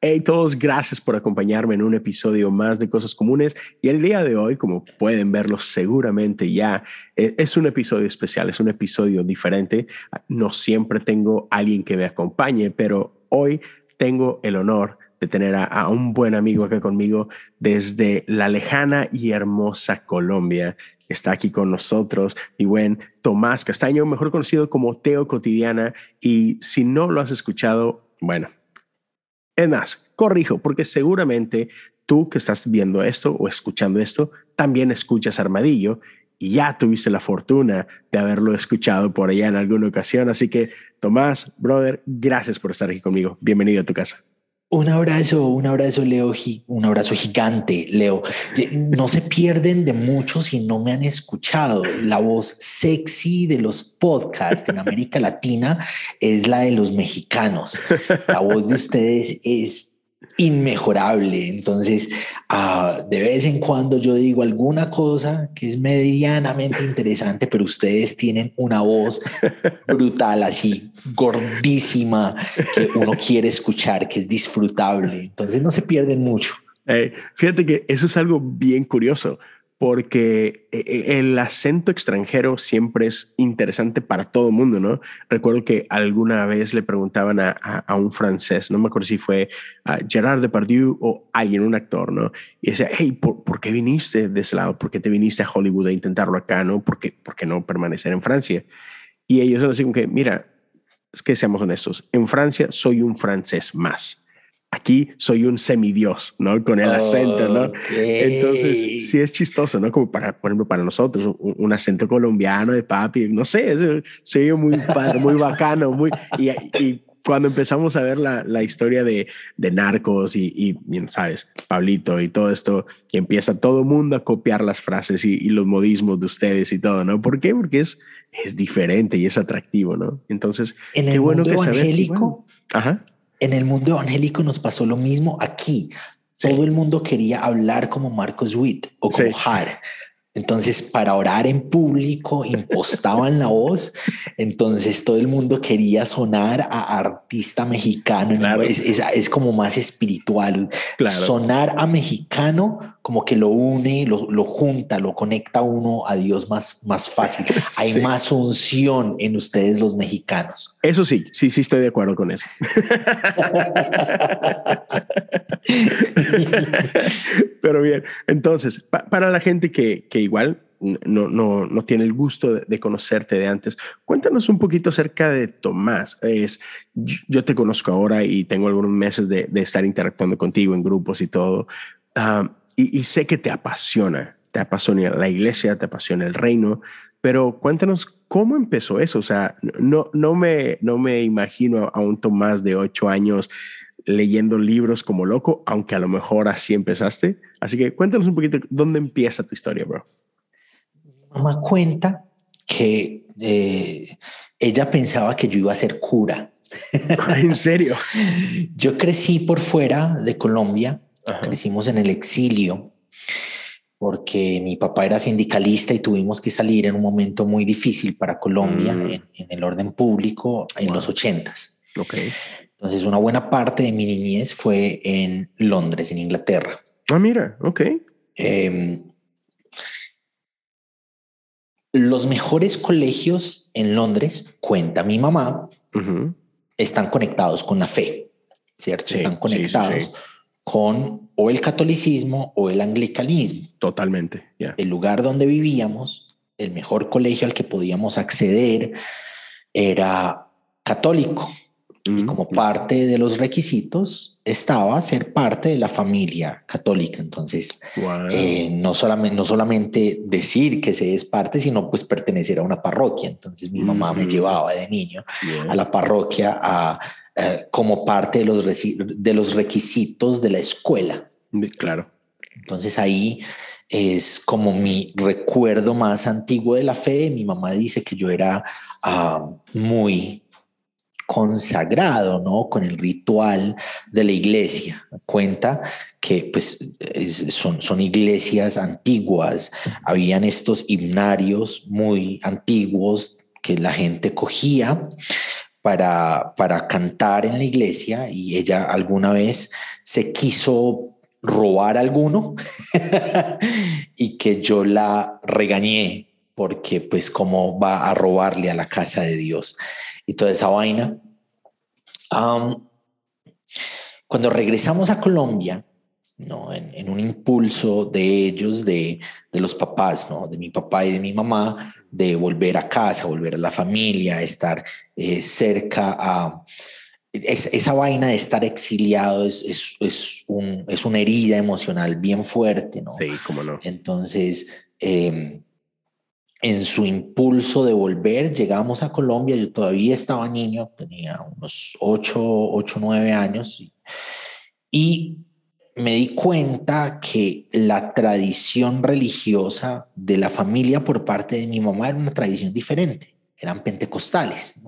Hey todos, gracias por acompañarme en un episodio más de Cosas Comunes. Y el día de hoy, como pueden verlo seguramente ya, e, es un episodio especial, es un episodio diferente. No siempre tengo alguien que me acompañe, pero hoy tengo el honor de tener a, un buen amigo acá conmigo desde la lejana y hermosa Colombia. Está aquí con nosotros mi buen Tomás Castaño, mejor conocido como Teo Cotidiana. Y si no lo has escuchado, bueno, es más, corrijo, porque seguramente tú que estás viendo esto o escuchando esto, también escuchas Armadillo y ya tuviste la fortuna de haberlo escuchado por allá en alguna ocasión. Así que, Tomás, brother, gracias por estar aquí conmigo. Bienvenido a tu casa. Un abrazo, un abrazo, Leo, un abrazo gigante, Leo. No se pierden de mucho si no me han escuchado. La voz sexy de los podcasts en América Latina es la de los mexicanos. La voz de ustedes es inmejorable. Entonces, uh, de vez en cuando yo digo alguna cosa que es medianamente interesante, pero ustedes tienen una voz brutal, así gordísima, que uno quiere escuchar, que es disfrutable. Entonces, no se pierden mucho. fíjate que eso es algo bien curioso porque eh, eh, el acento extranjero siempre es interesante para todo el mundo, ¿no? Recuerdo que alguna vez le preguntaban a, un francés, no me acuerdo si fue a Gerard Depardieu o alguien, un actor, ¿no? Y decía, hey, ¿por, qué viniste de ese lado? ¿Por qué te viniste a Hollywood a intentarlo acá, no? ¿Por qué, por qué no permanecer en Francia? Y ellos son así como que, mira, es que seamos honestos, en Francia soy un francés más aquí soy un semidios, ¿no? Con el acento, ¿no? Entonces, sí es chistoso, ¿no? Como para, por ejemplo, para nosotros, un, acento colombiano de papi, no sé, soy muy, muy bacano, muy, y, y, cuando empezamos a ver la, la historia de, de narcos y, y, sabes, Pablito y todo esto, y empieza todo el mundo a copiar las frases y, y, los modismos de ustedes y todo, ¿no? ¿Por qué? Porque es, es diferente y es atractivo, ¿no? Entonces, en qué bueno que evangélico, ajá en el mundo evangélico nos pasó lo mismo aquí. Todo el mundo quería hablar como Marcos Witt o como Har. Entonces, para orar en público, impostaban la voz. Entonces, todo el mundo quería sonar a artista mexicano. Es, es, como más espiritual. Sonar a mexicano como que lo une, lo, lo, junta, lo conecta uno a Dios más, más fácil. Hay más unción en ustedes los mexicanos. Eso sí, sí, sí estoy de acuerdo con eso. Pero bien, entonces, para la gente que, que igual no, no, no, tiene el gusto de, conocerte de antes. Cuéntanos un poquito acerca de Tomás. Es, yo te conozco ahora y tengo algunos meses de, de estar interactuando contigo en grupos y todo. Ah, y, sé que te apasiona, te apasiona la iglesia, te apasiona el reino, pero cuéntanos cómo empezó eso. O sea, no, no, me, no me imagino a un Tomás de ocho años leyendo libros como loco, aunque a lo mejor así empezaste. Así que cuéntanos un poquito dónde empieza tu historia, bro. mamá cuenta que eh, ella pensaba que yo iba a ser cura. ¿En serio? yo crecí por fuera de Colombia Crecimos en el exilio porque mi papá era sindicalista y tuvimos que salir en un momento muy difícil para Colombia mm. en, el orden público en los ochentas. Okay. Entonces, una buena parte de mi niñez fue en Londres, en Inglaterra. Ah, mira, ok. Em, los mejores colegios en Londres, cuenta mi mamá, están conectados con la fe, ¿cierto? están conectados con o el catolicismo o el anglicanismo. Totalmente. El lugar donde vivíamos, el mejor colegio al que podíamos acceder era católico. Y como parte de los requisitos estaba ser parte de la familia católica. Entonces, eh, no, solamente, no solamente decir que se es parte, sino pues pertenecer a una parroquia. Entonces mi mamá me llevaba de niño a la parroquia a eh, como parte de los, de los requisitos de la escuela. Claro. Entonces ahí es como mi recuerdo más antiguo de la fe. Mi mamá dice que yo era ah, muy consagrado, ¿no? Con el ritual de la iglesia. Cuenta que pues son, son iglesias antiguas, habían estos himnarios muy antiguos que la gente cogía para, para cantar en la iglesia y ella alguna vez se quiso robar alguno y que yo la regañé porque pues cómo va a robarle a la casa de Dios y toda esa vaina. cuando regresamos a Colombia, ¿no? En, un impulso de ellos, de, de, los papás, ¿no? de mi papá y de mi mamá, de volver a casa, volver a la familia, estar eh, cerca a... esa vaina de estar exiliado es, es, es, un, es, una herida emocional bien fuerte, ¿no? Sí, cómo no. Entonces, eh, en su impulso de volver, llegamos a Colombia, yo todavía estaba niño, tenía unos 8, 8 9 años, y me di cuenta que la tradición religiosa de la familia por parte de mi mamá era una tradición diferente, eran pentecostales.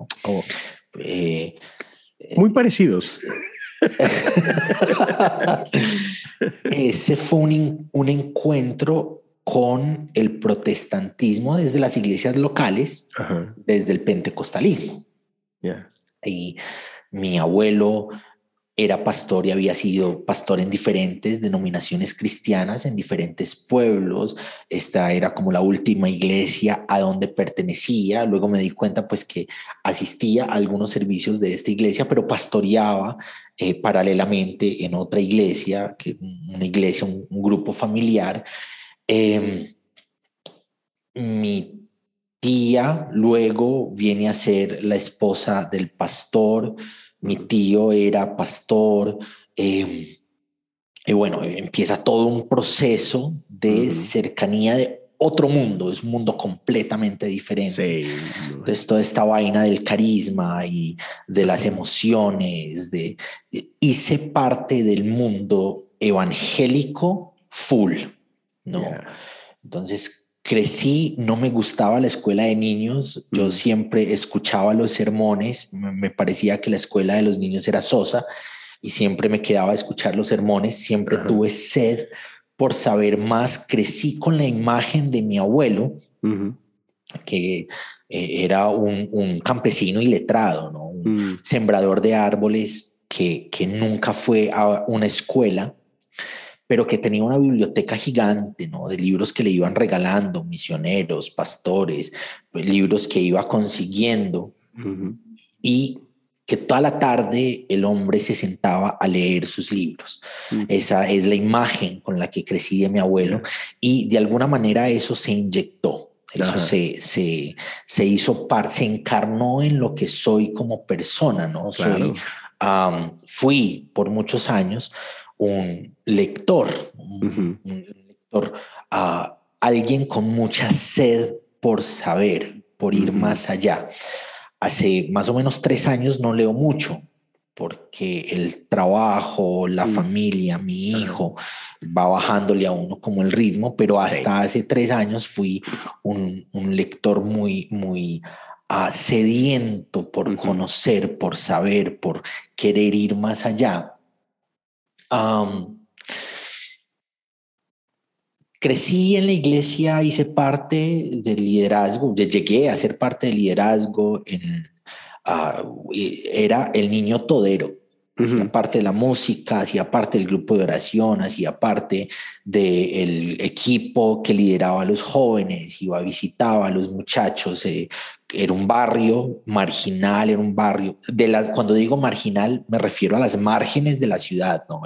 Eh, Muy parecidos. Ese fue un, un encuentro con el protestantismo desde las iglesias locales, desde el pentecostalismo. Y mi abuelo era pastor y había sido pastor en diferentes denominaciones cristianas, en diferentes pueblos. Esta era como la última iglesia a donde pertenecía. Luego me di cuenta pues que asistía a algunos servicios de esta iglesia, pero pastoreaba eh, paralelamente en otra iglesia, que una iglesia, un grupo familiar. Em, mi tía luego viene a ser la esposa del pastor, mi tío era pastor, em, y bueno, empieza todo un proceso de cercanía de otro mundo, es un mundo completamente diferente. Entonces, toda esta vaina del carisma y de las emociones, de, hice parte del mundo evangélico full. ¿No? Entonces crecí, no me gustaba la escuela de niños, yo siempre escuchaba los sermones, me, parecía que la escuela de los niños era sosa y siempre me quedaba a escuchar los sermones, siempre tuve sed por saber más, crecí con la imagen de mi abuelo, que eh, era un, campesino iletrado, ¿no? un mm. sembrador de árboles que, que nunca fue a una escuela pero que tenía una biblioteca gigante, ¿no? De libros que le iban regalando, misioneros, pastores, pues, libros que iba consiguiendo. Y que toda la tarde el hombre se sentaba a leer sus libros. Esa es la imagen con la que crecí de mi abuelo y de alguna manera eso se inyectó. Eso se, se, se, hizo par, se encarnó en lo que soy como persona, ¿no? Soy, fui por muchos años un lector, un, lector, a alguien con mucha sed por saber, por ir más allá. Hace más o menos tres años no leo mucho porque el trabajo, la familia, mi hijo, va bajándole a uno como el ritmo, pero hasta hace tres años fui un, lector muy, muy uh, sediento por conocer, por saber, por querer ir más allá crecí en la iglesia, hice parte del liderazgo, llegué a ser parte del liderazgo, en, ah, era el niño todero. Hacía parte de la música, hacía parte del grupo de oración, hacía parte del equipo que lideraba a los jóvenes, iba, visitaba a los muchachos, eh, era un barrio marginal, era un barrio, de la, cuando digo marginal me refiero a las márgenes de la ciudad, ¿no?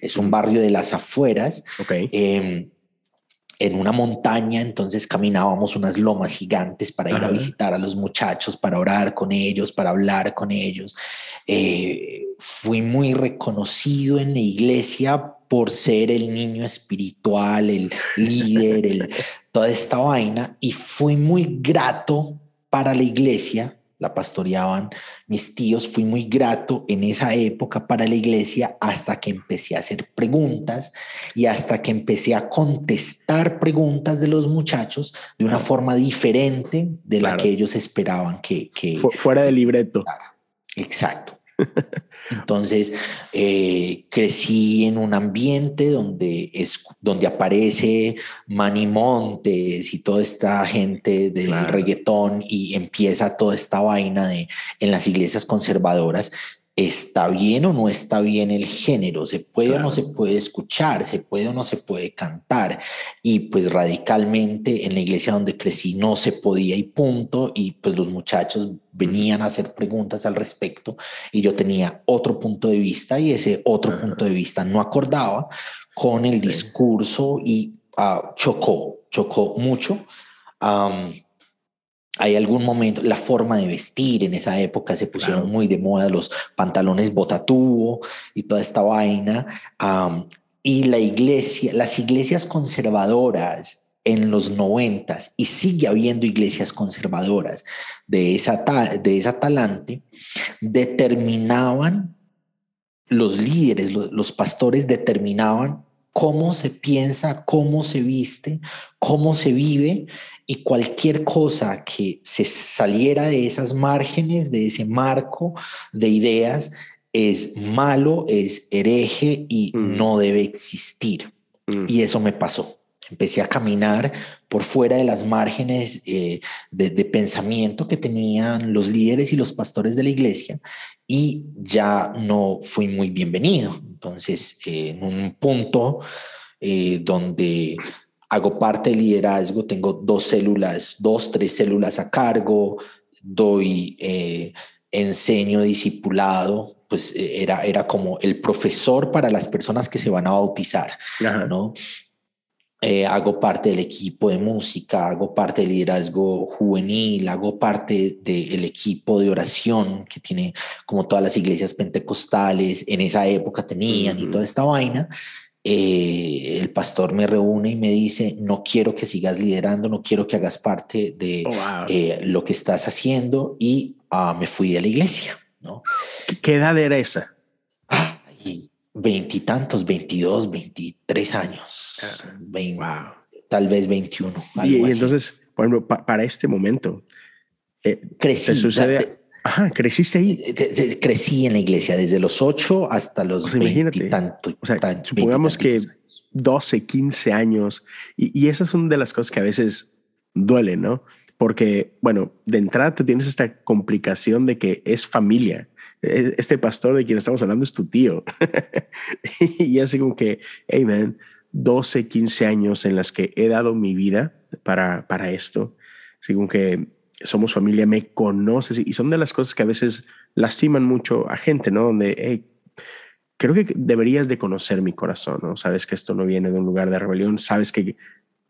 Es un barrio de las afueras. Em, en una montaña, entonces caminábamos unas lomas gigantes para ir a visitar a los muchachos, para orar con ellos, para hablar con ellos. Eh, fui muy reconocido en la iglesia por ser el niño espiritual, el líder, el, toda esta vaina, y fui muy grato para la iglesia, la pastoreaban mis tíos, fui muy grato en esa época para la iglesia hasta que empecé a hacer preguntas y hasta que empecé a contestar preguntas de los muchachos de una forma diferente de la que ellos esperaban que... Fuera del libreto. Exacto. Entonces, eh, crecí en un ambiente donde, es, donde aparece Manny Montes y toda esta gente del reggaetón y empieza toda esta vaina de, en las iglesias conservadoras está bien o no está bien el género, se puede o no se puede escuchar, se puede o no se puede cantar. Y pues radicalmente en la iglesia donde crecí no se podía y punto. Y pues los muchachos venían a hacer preguntas al respecto y yo tenía otro punto de vista y ese otro punto de vista no acordaba con el discurso y ah, chocó, chocó mucho hay algún momento, la forma de vestir en esa época se pusieron muy de moda los pantalones botatubo y toda esta vaina. y la iglesia, las iglesias conservadoras en los noventas, y sigue habiendo iglesias conservadoras de esa, de esa talante, determinaban, los líderes, los pastores determinaban cómo se piensa, cómo se viste, cómo se vive y cualquier cosa que se saliera de esas márgenes, de ese marco de ideas, es malo, es hereje y mm. no debe existir. Mm. Y eso me pasó. Empecé a caminar por fuera de las márgenes eh, de, pensamiento que tenían los líderes y los pastores de la iglesia y ya no fui muy bienvenido. Entonces, en un punto eh, donde hago parte del liderazgo, tengo dos células, dos, tres células a cargo, doy, eh, enseño discipulado, pues era, era como el profesor para las personas que se van a bautizar, ¿no? Eh, hago parte del equipo de música, hago parte del liderazgo juvenil, hago parte del equipo de oración que tiene como todas las iglesias pentecostales en esa época tenían y toda esta vaina. Eh, el pastor me reúne y me dice, no quiero que sigas liderando, no quiero que hagas parte de oh, eh, lo que estás haciendo y ah, me fui de la iglesia. ¿no? ¿Qué edad era esa? Veintitantos, veintidós, veintitrés años, tal vez veintiuno. Y, entonces, por ejemplo, para este momento, eh, crecí. sucede? Ajá, creciste ahí. Eh, crecí en la iglesia desde los ocho hasta los o O sea, supongamos que 12, 15 años. Y, y, esas son de las cosas que a veces duelen, ¿no? Porque, bueno, de entrada tienes esta complicación de que es familia. E-, este pastor de quien estamos hablando es tu tío. y así como que, hey man, 12, 15 años en las que he dado mi vida para, para esto. Así que somos familia, me conoces y son de las cosas que a veces lastiman mucho a gente, ¿no? Donde, creo que deberías de conocer mi corazón, ¿no? Sabes que esto no viene de un lugar de rebelión, sabes que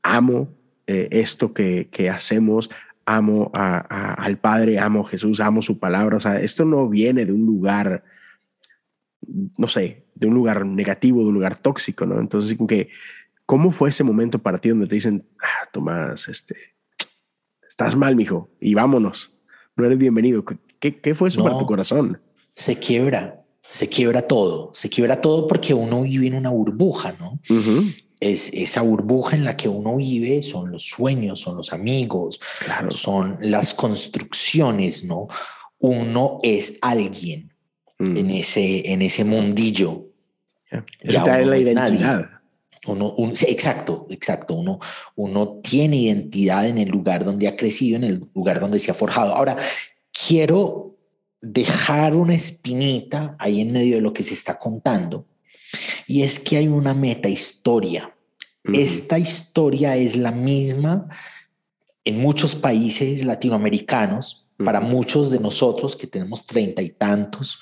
amo eh, esto que, que hacemos, amo al Padre, amo a Jesús, amo su palabra. O sea, esto no viene de un lugar, no sé, de un lugar negativo, de un lugar tóxico, ¿no? Entonces, que, ¿cómo fue ese momento para ti donde te dicen, ah, Tomás, este, estás mal, mijo, y vámonos, no eres bienvenido? ¿Qué, qué fue eso para tu corazón? Se quiebra, se quiebra todo, se quiebra todo porque uno vive en una burbuja, ¿no? Es esa burbuja en la que uno vive, son los sueños, son los amigos, claro. son las construcciones, ¿no? Uno es alguien mm. en, ese, en ese mundillo. Eso te la identidad. Uno, exacto, exacto. Uno, uno tiene identidad en el lugar donde ha crecido, en el lugar donde se ha forjado. Ahora, quiero dejar una espinita ahí en medio de lo que se está contando y es que hay una meta historia. Esta historia es la misma en muchos países latinoamericanos, para muchos de nosotros que tenemos treinta y tantos,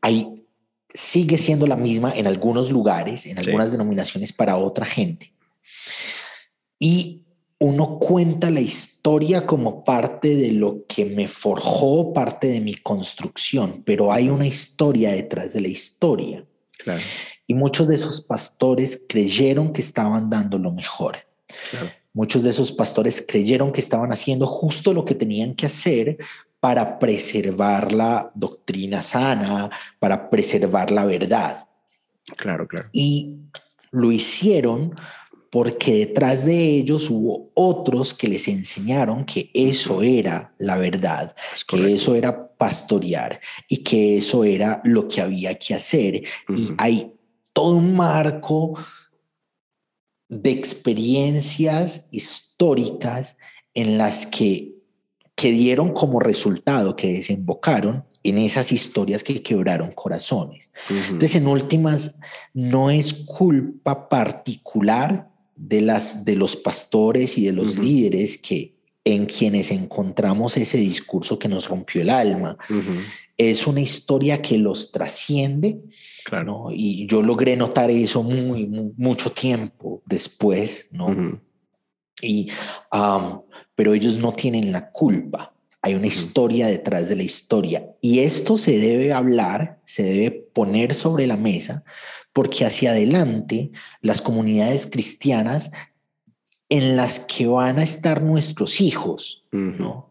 hay, sigue siendo la misma en algunos lugares, en algunas denominaciones para otra gente. Y uno cuenta la historia como parte de lo que me forjó, parte de mi construcción, pero hay una historia detrás de la historia. Y muchos de esos pastores creyeron que estaban dando lo mejor. Muchos de esos pastores creyeron que estaban haciendo justo lo que tenían que hacer para preservar la doctrina sana, para preservar la verdad. Claro, claro. Y lo hicieron porque detrás de ellos hubo otros que les enseñaron que eso era la verdad, que eso era pastorear y que eso era lo que había que hacer. Y hay todo un marco de experiencias históricas en las que, que dieron como resultado, que desembocaron en esas historias que quebraron corazones. Entonces, en últimas, no es culpa particular de, las, de los pastores y de los líderes que en quienes encontramos ese discurso que nos rompió el alma. Es una historia que los trasciende. Claro. Y yo logré notar eso muy, mucho tiempo después, ¿no? y, pero ellos no tienen la culpa. Hay una historia detrás de la historia. Y esto se debe hablar, se debe poner sobre la mesa, porque hacia adelante las comunidades cristianas en las que van a estar nuestros hijos, ¿no?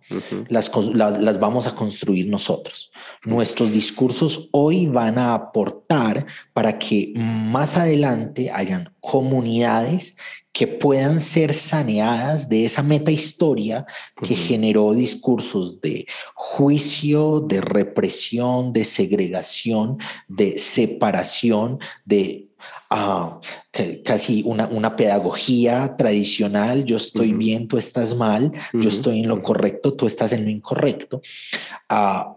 las, las, vamos a construir nosotros. Nuestros discursos hoy van a aportar para que más adelante hayan comunidades que puedan ser saneadas de esa meta historia que generó discursos de juicio, de represión, de segregación, de separación, de uh, casi una, una, pedagogía tradicional, yo estoy bien, tú estás mal, yo estoy en lo correcto, tú estás en lo incorrecto. Uh,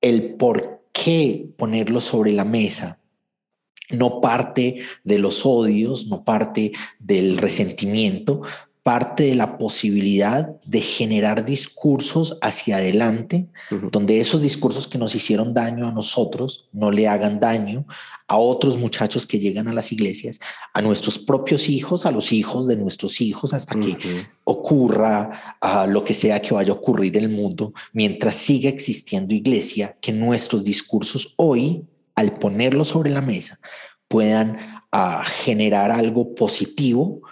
el por qué ponerlo sobre la mesa no parte de los odios, no parte del resentimiento, parte de la posibilidad de generar discursos hacia adelante, donde esos discursos que nos hicieron daño a nosotros no le hagan daño a otros muchachos que llegan a las iglesias, a nuestros propios hijos, a los hijos de nuestros hijos, hasta que ocurra lo que sea que vaya a ocurrir en el mundo, mientras siga existiendo iglesia, que nuestros discursos hoy, al ponerlos sobre la mesa, puedan ah, generar algo positivo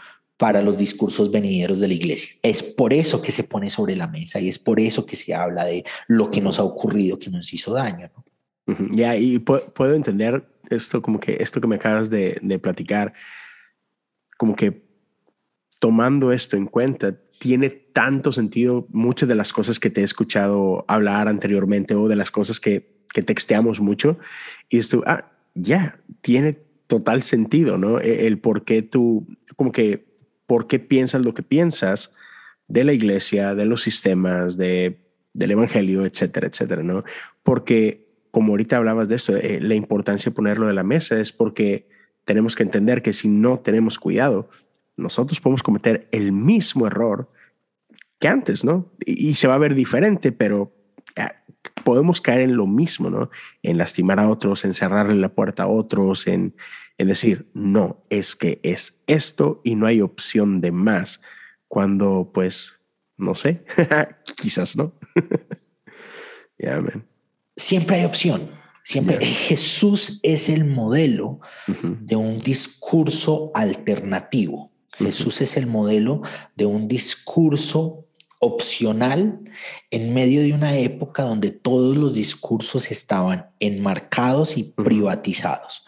para los discursos venideros de la iglesia. Es por eso que se pone sobre la mesa y es por eso que se habla de lo que nos ha ocurrido, que nos hizo daño. Ya, y puedo entender esto como que esto que me acabas de, de platicar, como que tomando esto en cuenta, tiene tanto sentido muchas de las cosas que te he escuchado hablar anteriormente o de las cosas que, que texteamos mucho. Y esto, ah, ya, tiene total sentido, ¿no? E, el por qué tú, como que por qué piensas lo que piensas de la iglesia, de los sistemas, de, del evangelio, etcétera, etcétera, ¿no? Porque, como ahorita hablabas de esto, eh, la importancia de ponerlo de la mesa es porque tenemos que entender que si no tenemos cuidado, nosotros podemos cometer el mismo error que antes, ¿no? Y, se va a ver diferente, pero podemos caer en lo mismo, ¿no? En lastimar a otros, en cerrarle la puerta a otros, en, en decir, no, es que es esto y no hay opción de más, cuando pues, no sé, quizás no. yeah, Siempre hay opción. Siempre Jesús es el modelo de un discurso alternativo. Jesús es el modelo de un discurso opcional en medio de una época donde todos los discursos estaban enmarcados y privatizados.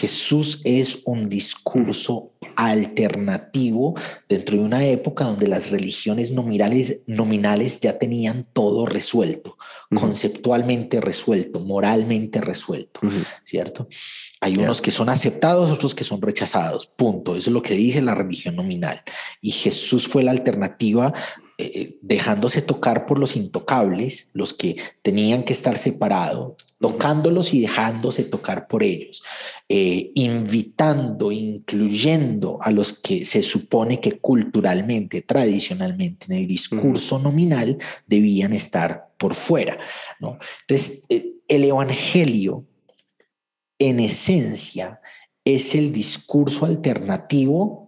Jesús es un discurso alternativo dentro de una época donde las religiones nominales, nominales ya tenían todo resuelto, conceptualmente resuelto, moralmente resuelto, ¿cierto? Hay unos que son aceptados, otros que son rechazados, punto. Eso es lo que dice la religión nominal. Y Jesús fue la alternativa eh, dejándose tocar por los intocables, los que tenían que estar separados, tocándolos y dejándose tocar por ellos, eh, invitando, incluyendo a los que se supone que culturalmente, tradicionalmente, en el discurso nominal debían estar por fuera. ¿no? Entonces, eh, el Evangelio, en esencia, es el discurso alternativo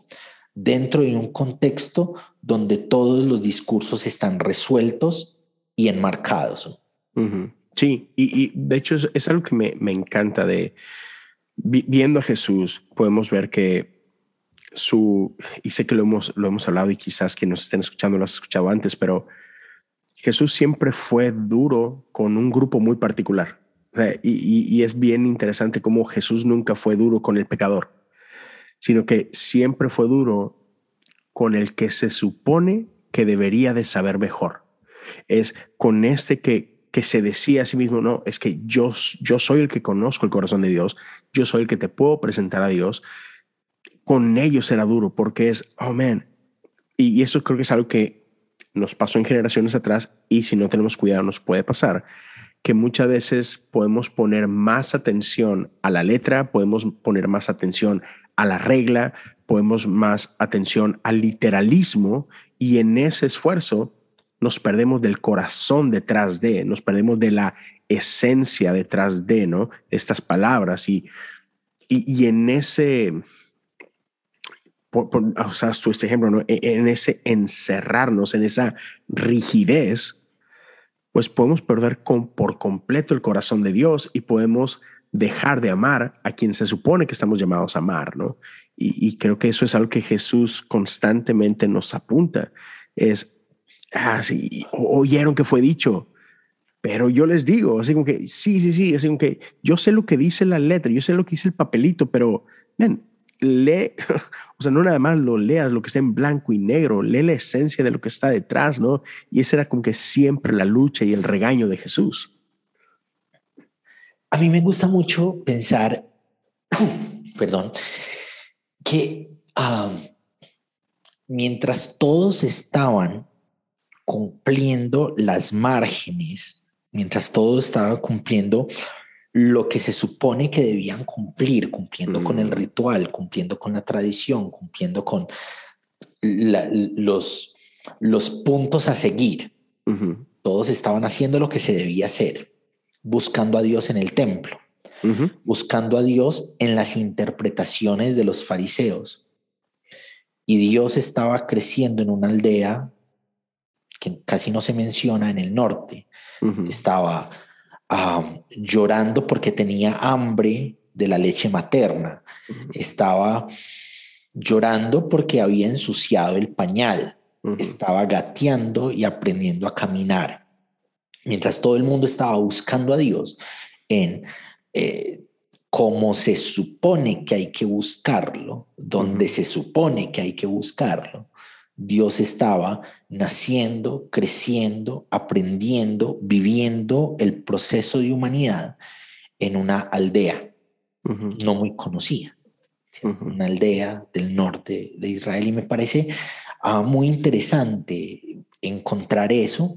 dentro de un contexto donde todos los discursos están resueltos y enmarcados. Sí, y, de hecho es, algo que me, encanta de viendo a Jesús, podemos ver que su, y sé que lo hemos, lo hemos hablado y quizás quienes nos estén escuchando lo has escuchado antes, pero Jesús siempre fue duro con un grupo muy particular. y, es bien interesante cómo Jesús nunca fue duro con el pecador, sino que siempre fue duro con el que se supone que debería de saber mejor. Es con este que, que se decía a sí mismo, no, es que yo, yo soy el que conozco el corazón de Dios, yo soy el que te puedo presentar a Dios. Con ellos era duro porque es, oh man, y, y eso creo que es algo que nos pasó en generaciones atrás y si no tenemos cuidado nos puede pasar que muchas veces podemos poner más atención a la letra, podemos poner más atención a la regla, podemos más atención al literalismo y en ese esfuerzo nos perdemos del corazón detrás de, nos perdemos de la esencia detrás de, ¿no? Estas palabras y, y, en ese, o sea, este ejemplo, ¿no? E, en ese encerrarnos, en esa rigidez, pues podemos perder con, por completo el corazón de Dios y podemos dejar de amar a quien se supone que estamos llamados a amar, ¿no? Y, creo que eso es algo que Jesús constantemente nos apunta. Es, ah, sí, oyeron que fue dicho, pero yo les digo, así como que, sí, sí, sí, así como que yo sé lo que dice la letra, yo sé lo que dice el papelito, pero, ven, lee, o sea, no nada más lo leas, lo que está en blanco y negro, lee la esencia de lo que está detrás, ¿no? Y esa era como que siempre la lucha y el regaño de Jesús. A mí me gusta mucho pensar, perdón, que mientras todos estaban cumpliendo las márgenes, mientras todo estaba cumpliendo lo que se supone que debían cumplir, cumpliendo con el mm. ritual, cumpliendo con la tradición, cumpliendo con los, los puntos a seguir. Todos estaban haciendo lo que se debía hacer, buscando a Dios en el templo, buscando a Dios en las interpretaciones de los fariseos. Y Dios estaba creciendo en una aldea que casi no se menciona en el norte. Estaba llorando porque tenía hambre de la leche materna. Estaba llorando porque había ensuciado el pañal. Estaba gateando y aprendiendo a caminar. Mientras todo el mundo estaba buscando a Dios en eh, cómo se supone que hay que buscarlo, donde se supone que hay que buscarlo, Dios estaba naciendo, creciendo, aprendiendo, viviendo el proceso de humanidad en una aldea no muy conocida, una aldea del norte de Israel. Y me parece ah, muy interesante encontrar eso.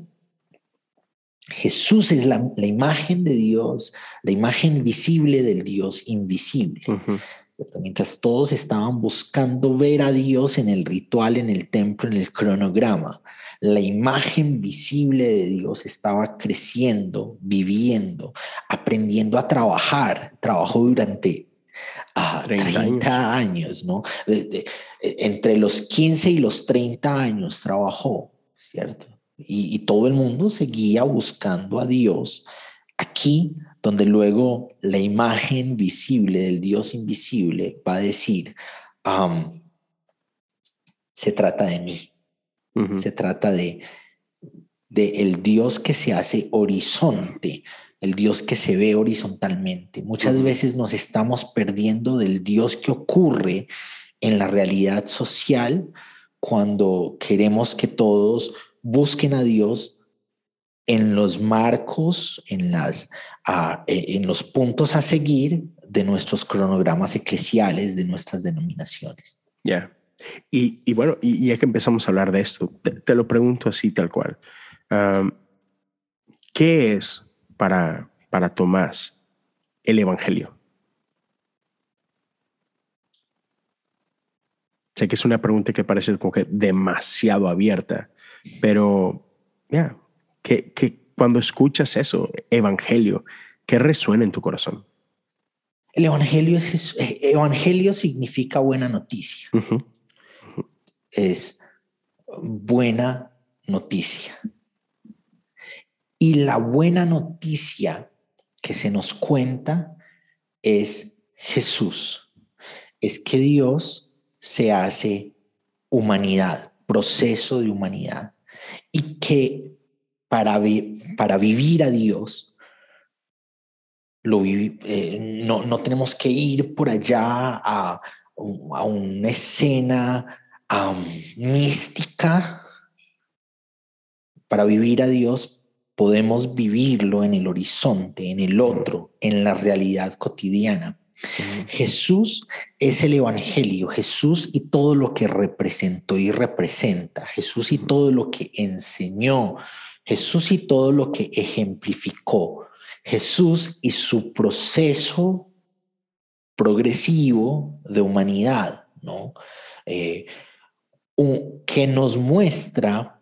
Jesús es la, imagen de Dios, la imagen visible del Dios invisible. Mientras todos estaban buscando ver a Dios en el ritual, en el templo, en el cronograma, la imagen visible de Dios estaba creciendo, viviendo, aprendiendo a trabajar. Trabajó durante 30, ah, años. ¿no? entre los 15 y los 30 años trabajó, ¿cierto? Y, y todo el mundo seguía buscando a Dios aquí donde luego la imagen visible del Dios invisible va a decir, se trata de mí, se trata de, de el Dios que se hace horizonte, el Dios que se ve horizontalmente. Muchas veces nos estamos perdiendo del Dios que ocurre en la realidad social cuando queremos que todos busquen a Dios en los marcos, en, las, e, en los puntos a seguir de nuestros cronogramas eclesiales, de nuestras denominaciones. Ya. Y, bueno, y, ya que empezamos a hablar de esto, te, lo pregunto así tal cual. ¿Qué es para, para Tomás el Evangelio? Sé que es una pregunta que parece como que demasiado abierta, pero ya, que, cuando escuchas eso, evangelio, ¿qué resuena en tu corazón? El evangelio, es, eh, evangelio significa buena noticia. Es buena noticia. Y la buena noticia que se nos cuenta es Jesús. Es que Dios se hace humanidad, proceso de humanidad. Y que para, para vivir a Dios, lo eh, no, no, tenemos que ir por allá a, a una escena mística. Para vivir a Dios podemos vivirlo en el horizonte, en el otro, en la realidad cotidiana. Jesús es el Evangelio, Jesús y todo lo que representó y representa, Jesús y todo lo que enseñó, Jesús y todo lo que ejemplificó, Jesús y su proceso progresivo de humanidad, ¿no? Eh, que nos muestra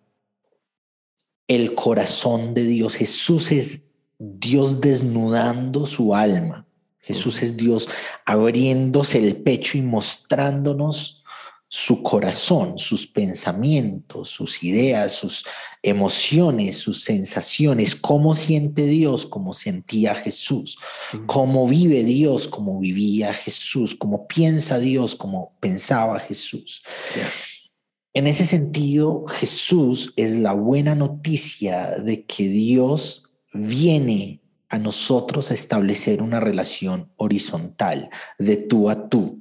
el corazón de Dios. Jesús es Dios desnudando su alma. Jesús es Dios abriéndose el pecho y mostrándonos su corazón, sus pensamientos, sus ideas, sus emociones, sus sensaciones, cómo siente Dios, cómo sentía Jesús, cómo vive Dios, cómo vivía Jesús, cómo piensa Dios, cómo pensaba Jesús. En ese sentido, Jesús es la buena noticia de que Dios viene a nosotros a establecer una relación horizontal, de tú a tú.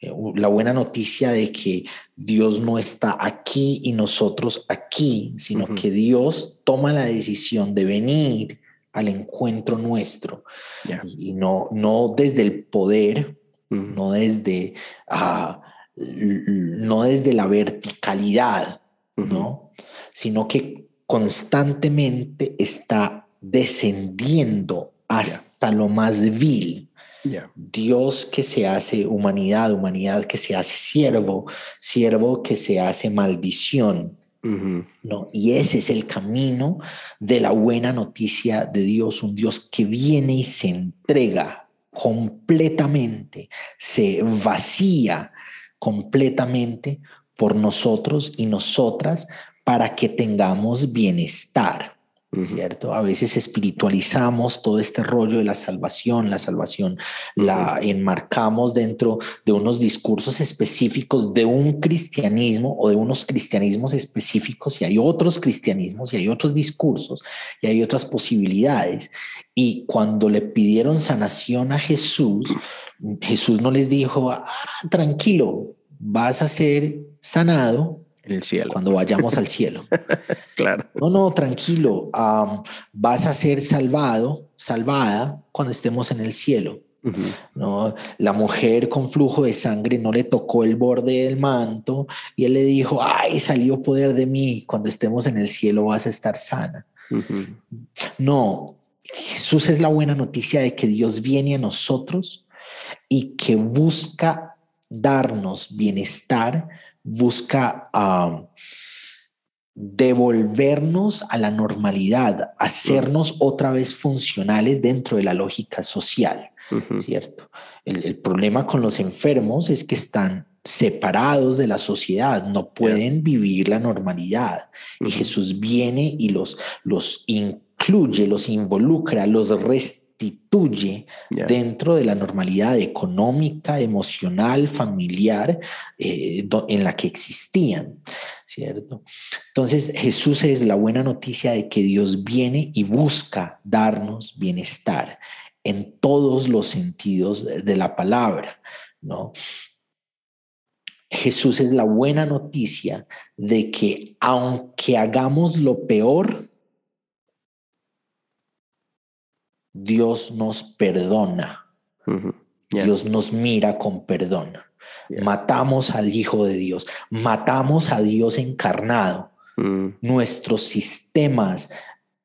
Eh, la buena noticia de que Dios no está aquí y nosotros aquí, sino que Dios toma la decisión de venir al encuentro nuestro. Y no, no desde el poder, no desde, uh, no desde la verticalidad, ¿no? sino que constantemente está descendiendo hasta lo más vil. Dios que se hace humanidad, humanidad que se hace siervo, siervo que se hace maldición. No, y ese es el camino de la buena noticia de Dios, un Dios que viene y se entrega completamente, se vacía completamente por nosotros y nosotras para que tengamos bienestar. ¿Cierto? A veces espiritualizamos todo este rollo de la salvación, la salvación la enmarcamos dentro de unos discursos específicos de un cristianismo o de unos cristianismos específicos y hay otros cristianismos y hay otros discursos y hay otras posibilidades. Y cuando le pidieron sanación a Jesús, Jesús no les dijo, ah, tranquilo, vas a ser sanado el cielo. Cuando vayamos al cielo. claro. No, no, tranquilo. vas a ser salvado, salvada cuando estemos en el cielo. No, la mujer con flujo de sangre no le tocó el borde del manto y él le dijo, ay, salió poder de mí, cuando estemos en el cielo vas a estar sana. No, Jesús es la buena noticia de que Dios viene a nosotros y que busca darnos bienestar busca devolvernos a la normalidad, hacernos otra vez funcionales dentro de la lógica social, ¿cierto? El, problema con los enfermos es que están separados de la sociedad, no pueden vivir la normalidad. Y Jesús viene y los, los incluye, los involucra, los resta constituye dentro de la normalidad económica, emocional, familiar eh, en la que existían, ¿cierto? Entonces Jesús es la buena noticia de que Dios viene y busca darnos bienestar en todos los sentidos de la palabra, ¿no? Jesús es la buena noticia de que aunque hagamos lo peor, Dios nos perdona. Dios nos mira con perdón. Matamos al Hijo de Dios, matamos a Dios encarnado. Mm. Nuestros sistemas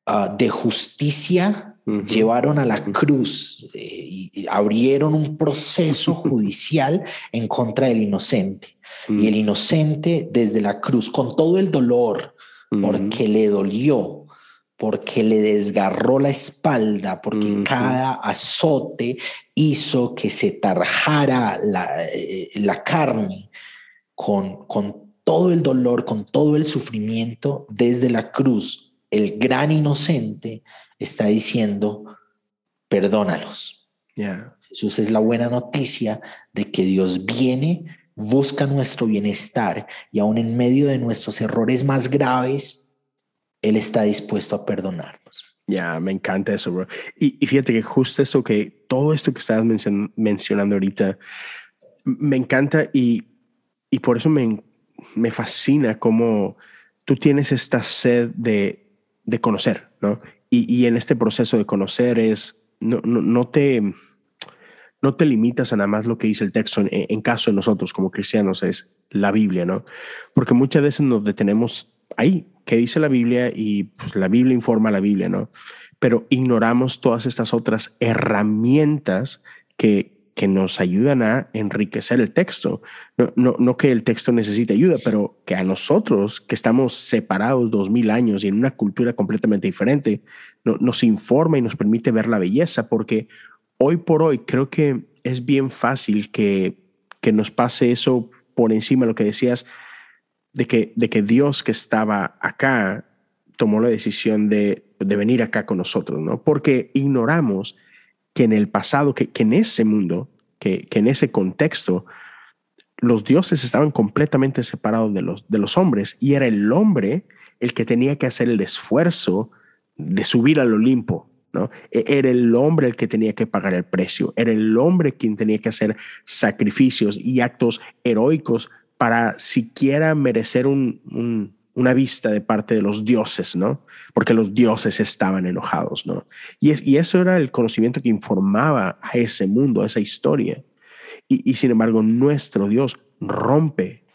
ah, de justicia llevaron a la cruz eh, y abrieron un proceso judicial en contra del inocente. Y el mm. inocente desde la cruz, con todo el dolor, porque le dolió, porque le desgarró la espalda, porque cada azote hizo que se tarjara la, eh, la carne con, con todo el dolor, con todo el sufrimiento desde la cruz. El gran inocente está diciendo, perdónalos. Jesús es la buena noticia de que Dios viene, busca nuestro bienestar y aún en medio de nuestros errores más graves, él está dispuesto a perdonarnos. Ya, me encanta eso, bro. Y, fíjate que justo eso que, todo esto que estabas mencionando ahorita, me encanta y, y por eso me, me fascina cómo tú tienes esta sed de, de conocer, ¿no? Y, y, en este proceso de conocer es, no, no, no, te, no te limitas a nada más lo que dice el texto, en, en caso de nosotros como cristianos es la Biblia, ¿no? Porque muchas veces nos detenemos ahí, que dice la Biblia y pues, la Biblia informa a la Biblia, ¿no? Pero ignoramos todas estas otras herramientas que, que nos ayudan a enriquecer el texto. No, no, no, que el texto necesite ayuda, pero que a nosotros, que estamos separados dos mil años y en una cultura completamente diferente, no, nos informa y nos permite ver la belleza, porque hoy por hoy creo que es bien fácil que, que nos pase eso por encima de lo que decías, de que, de que Dios que estaba acá tomó la decisión de, de venir acá con nosotros, ¿no? Porque ignoramos que en el pasado, que, que en ese mundo, que, que, en ese contexto, los dioses estaban completamente separados de los, de los hombres y era el hombre el que tenía que hacer el esfuerzo de subir al Olimpo, ¿no? E, era el hombre el que tenía que pagar el precio, era el hombre quien tenía que hacer sacrificios y actos heroicos para siquiera merecer un, un, una vista de parte de los dioses, ¿no? Porque los dioses estaban enojados, ¿no? Y, es, y eso era el conocimiento que informaba a ese mundo, a esa historia. Y, sin embargo, nuestro Dios rompe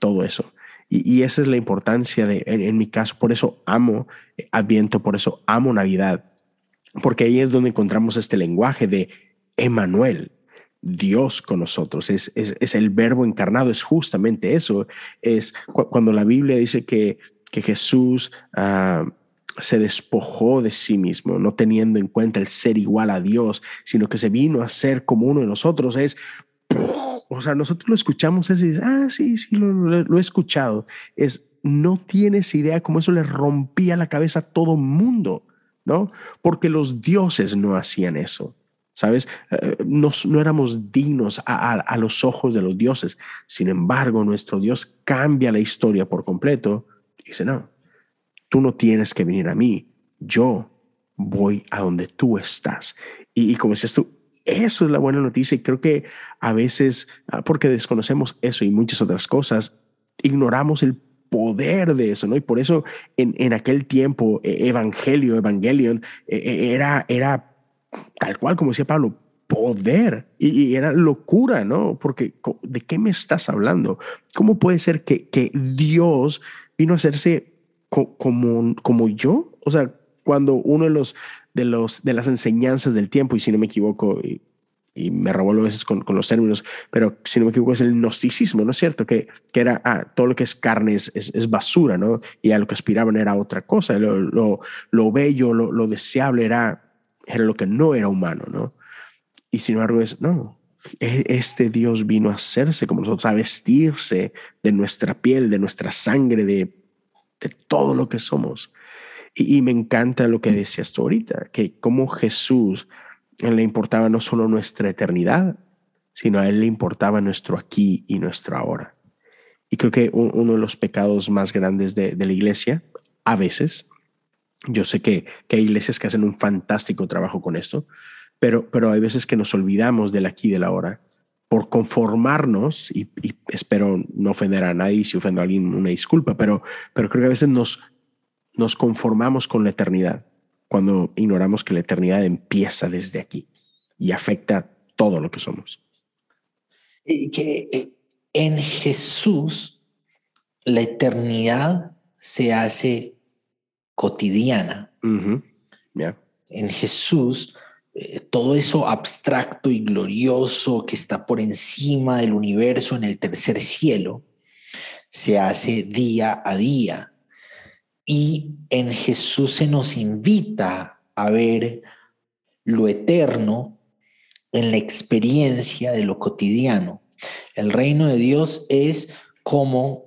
todo eso. Y, esa es la importancia de, en, mi caso, por eso amo Adviento, por eso amo Navidad, porque ahí es donde encontramos este lenguaje de Emanuel, Dios con nosotros, es, es, es, el verbo encarnado, es justamente eso, es cu cuando la Biblia dice que, que Jesús uh, se despojó de sí mismo, no teniendo en cuenta el ser igual a Dios, sino que se vino a ser como uno de nosotros, es, o sea, nosotros lo escuchamos dices, ah, sí, sí, lo, lo, lo he escuchado, es, no tienes idea cómo eso le rompía la cabeza a todo mundo, ¿no? Porque los dioses no hacían eso. ¿Sabes? No, no éramos dignos a, los ojos de los dioses. Sin embargo, nuestro Dios cambia la historia por completo. Dice, no, tú no tienes que venir a mí, yo voy a donde tú estás. Y, como dices tú, eso es la buena noticia y creo que a veces, ah, porque desconocemos eso y muchas otras cosas, ignoramos el poder de eso, ¿no? Y por eso en, en aquel tiempo, e, Evangelio, Evangelion, e, era, era tal cual como decía Pablo, poder y, y, era locura, ¿no? Porque ¿de qué me estás hablando? ¿Cómo puede ser que, que Dios vino a hacerse co como, como yo? O sea, cuando uno de los, de los de las enseñanzas del tiempo, y si no me equivoco, y, me revuelvo a veces con, los términos, pero si no me equivoco es el gnosticismo, ¿no es cierto? Que, que era, ah, todo lo que es carne es, es, es, basura, ¿no? Y a lo que aspiraban era otra cosa, lo, lo, lo bello, lo, lo deseable era era lo que no era humano, ¿no? Y sin embargo es, no, e, este Dios vino a hacerse como nosotros, a vestirse de nuestra piel, de nuestra sangre, de, de todo lo que somos. Y, me encanta lo que decías tú ahorita, que como Jesús le importaba no solo nuestra eternidad, sino a él le importaba nuestro aquí y nuestro ahora. Y creo que uno de los pecados más grandes de, de la iglesia, a veces, yo sé que, que, hay iglesias que hacen un fantástico trabajo con esto, pero, pero hay veces que nos olvidamos del aquí y del ahora por conformarnos, y, espero no ofender a nadie, si ofendo a alguien, una disculpa, pero, pero creo que a veces nos, nos conformamos con la eternidad cuando ignoramos que la eternidad empieza desde aquí y afecta todo lo que somos. Y que eh, en Jesús la eternidad se hace cotidiana. Uh -huh. yeah. En Jesús, eh, todo eso abstracto y glorioso que está por encima del universo en el tercer cielo, se hace día a día. Y en Jesús se nos invita a ver lo eterno en la experiencia de lo cotidiano. El reino de Dios es como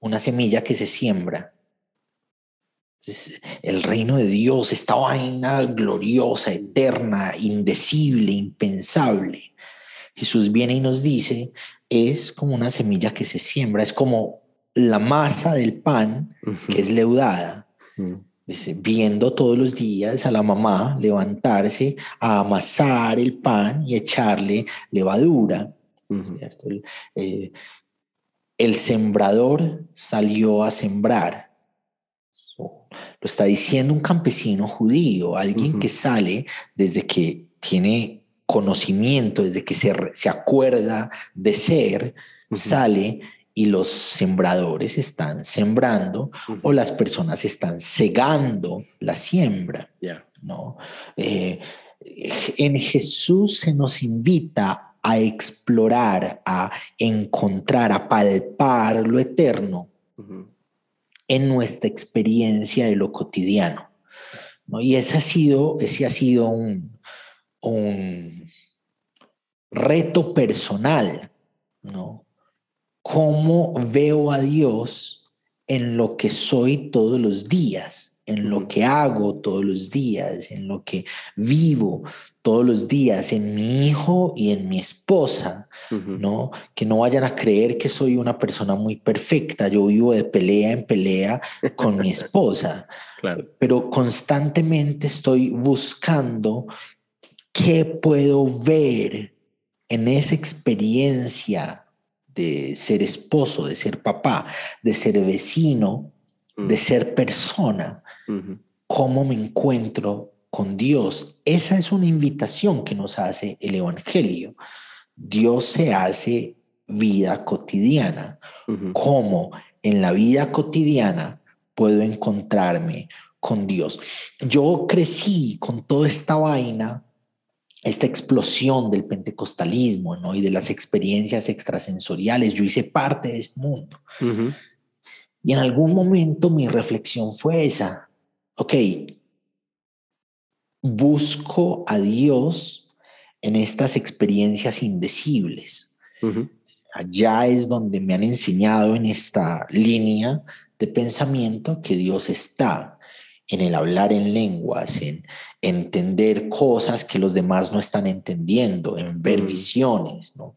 una semilla que se siembra el reino de Dios, esta vaina gloriosa, eterna, indecible, impensable. Jesús viene y nos dice, es como una semilla que se siembra, es como la masa del pan uh -huh. que es leudada. Uh -huh. Dice, viendo todos los días a la mamá levantarse a amasar el pan y echarle levadura. Uh -huh. eh, el sembrador salió a sembrar. Lo está diciendo un campesino judío, alguien que sale desde que tiene conocimiento, desde que se, se acuerda de ser, sale y los sembradores están sembrando o las personas están cegando la siembra. ¿no? Eh, en Jesús se nos invita a explorar, a encontrar, a palpar lo eterno en nuestra experiencia de lo cotidiano. ¿no? Y ese ha sido, ese ha sido un, un reto personal, ¿no? cómo veo a Dios en lo que soy todos los días, en lo que hago todos los días, en lo que vivo todos los días, en mi hijo y en mi esposa, ¿no? Que no vayan a creer que soy una persona muy perfecta, yo vivo de pelea en pelea con mi esposa, claro. pero constantemente estoy buscando qué puedo ver en esa experiencia de ser esposo, de ser papá, de ser vecino, de ser persona, cómo me encuentro con Dios. Esa es una invitación que nos hace el Evangelio. Dios se hace vida cotidiana. ¿Cómo en la vida cotidiana puedo encontrarme con Dios? Yo crecí con toda esta vaina esta explosión del pentecostalismo ¿no? y de las experiencias extrasensoriales. Yo hice parte de ese mundo. Y en algún momento mi reflexión fue esa, ok, busco a Dios en estas experiencias indecibles. Allá es donde me han enseñado en esta línea de pensamiento que Dios está en el hablar en lenguas, en entender cosas que los demás no están entendiendo, en ver visiones, ¿no?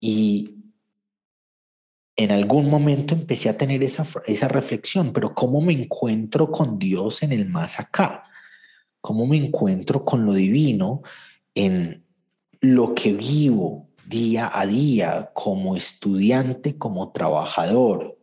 Y en algún momento empecé a tener esa, esa reflexión, pero ¿cómo me encuentro con Dios en el más acá? ¿Cómo me encuentro con lo divino en lo que vivo día a día como estudiante, como trabajador,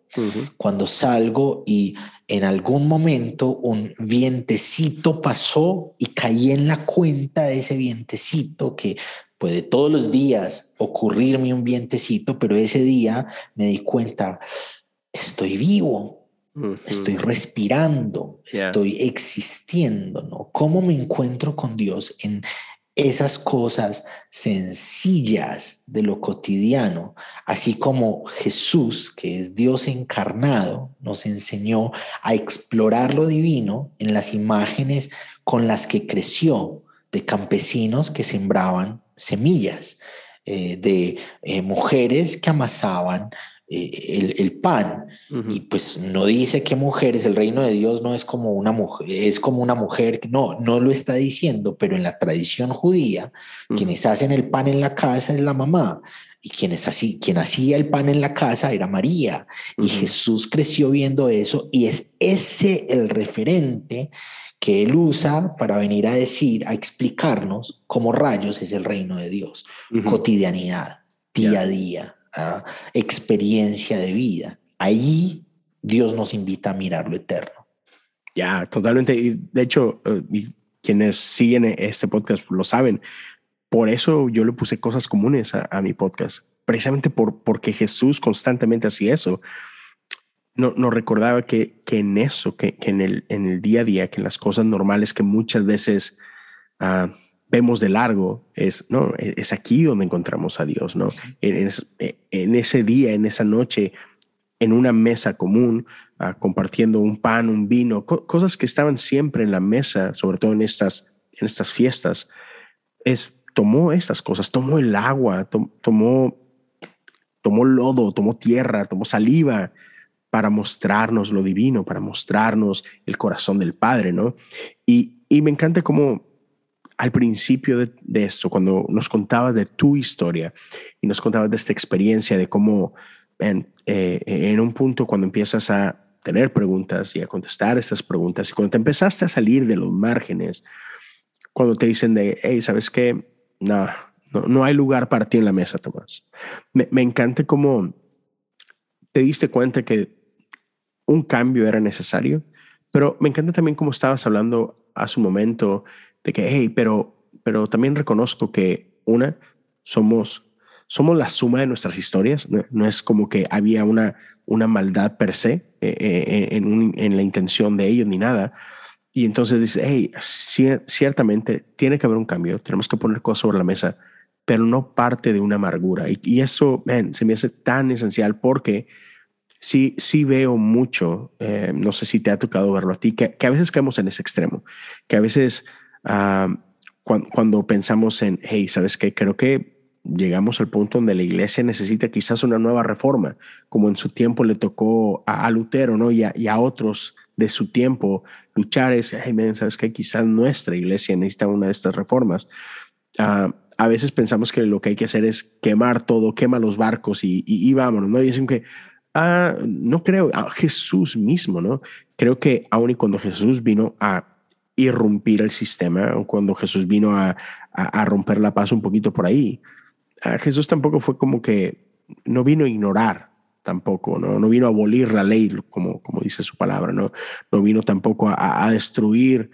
cuando salgo y en algún momento un vientecito pasó y caí en la cuenta de ese vientecito que puede todos los días ocurrirme un vientecito, pero ese día me di cuenta, estoy vivo, estoy respirando, estoy existiendo, ¿no? ¿Cómo me encuentro con Dios en esas cosas sencillas de lo cotidiano, así como Jesús, que es Dios encarnado, nos enseñó a explorar lo divino en las imágenes con las que creció de campesinos que sembraban semillas, eh, de eh, mujeres que amasaban eh, el, pan. Y pues no dice que mujeres, el reino de Dios no es como una mujer, es como una mujer, no, no lo está diciendo, pero en la tradición judía, quienes hacen el pan en la casa es la mamá. Y quienes así, quien hacía el pan en la casa era María. Y Jesús creció viendo eso y es ese el referente que él usa para venir a decir, a explicarnos cómo rayos es el reino de Dios. Cotidianidad, día a día experiencia de vida. Ahí Dios nos invita a mirar lo eterno. Ya, totalmente. Y de hecho, eh, quienes siguen este podcast lo saben. Por eso yo le puse cosas comunes a, mi podcast, precisamente por, porque Jesús constantemente hacía eso. No, nos recordaba que, que en eso, que, en, el, en el día a día, que en las cosas normales que muchas veces uh, vemos de largo es, ¿no? E-, es aquí donde encontramos a Dios, ¿no? En, en ese día, en esa noche, en una mesa común, uh, compartiendo un pan, un vino, cosas que estaban siempre en la mesa, sobre todo en estas, en estas fiestas, es, tomó estas cosas, tomó el agua, tomó, tomó lodo, tomó tierra, tomó saliva para mostrarnos lo divino, para mostrarnos el corazón del Padre, ¿no? Y, y me encanta cómo al principio de, esto, cuando nos contabas de tu historia y nos contabas de esta experiencia, de cómo en, eh, en un punto cuando empiezas a tener preguntas y a contestar estas preguntas y cuando te empezaste a salir de los márgenes, cuando te dicen de, hey, ¿sabes qué? No, no, no hay lugar para ti en la mesa, Tomás. Me, me encanta cómo te diste cuenta que un cambio era necesario, pero me encanta también cómo estabas hablando hace un momento de que, hey, pero, pero también reconozco que una, somos, somos la suma de nuestras historias, no, es como que había una, una maldad per se eh, eh, en, en, la intención de ellos ni nada. Y entonces dice, hey, ciertamente tiene que haber un cambio, tenemos que poner cosas sobre la mesa, pero no parte de una amargura. Y, eso se me hace tan esencial porque sí, sí veo mucho, eh, no sé si te ha tocado verlo a ti, que, a veces caemos en ese extremo, que a veces ah, cuando, pensamos en, hey, ¿sabes qué? Creo que llegamos al punto donde la iglesia necesita quizás una nueva reforma, como en su tiempo le tocó a, Lutero, ¿no? Y a, otros de su tiempo luchar ese, hey, man, ¿sabes qué? Quizás nuestra iglesia necesita una de estas reformas. Uh, a veces pensamos que lo que hay que hacer es quemar todo, quema los barcos y, y, y vámonos, ¿no? Y dicen que Ah, no creo, a Jesús mismo, ¿no? Creo que aun y cuando Jesús vino a irrumpir el sistema, cuando Jesús vino a, romper la paz un poquito por ahí, a Jesús tampoco fue como que no vino a ignorar tampoco, ¿no? No vino a abolir la ley, como, como dice su palabra, ¿no? No vino tampoco a, a destruir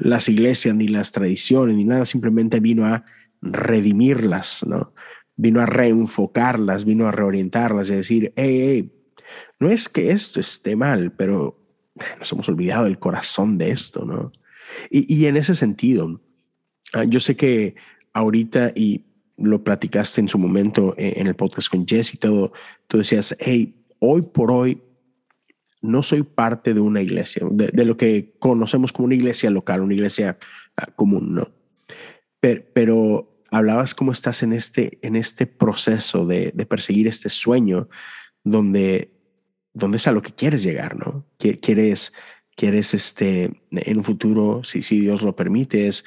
las iglesias ni las tradiciones ni nada, simplemente vino a redimirlas, ¿no? Vino a reenfocarlas, vino a reorientarlas y decir, hey, hey, no es que esto esté mal, pero nos hemos olvidado del corazón de esto, ¿no? Y, y en ese sentido, ah, yo sé que ahorita, y lo platicaste en su momento eh, en el podcast con Jess y todo, tú decías, hey, hoy por hoy no soy parte de una iglesia, de, lo que conocemos como una iglesia local, una iglesia ah, común, ¿no? Pero, pero hablabas cómo estás en este, en este proceso de, perseguir este sueño donde, donde es a lo que quieres llegar, ¿no? Quieres, quieres este, en un futuro, si, si Dios lo permite, es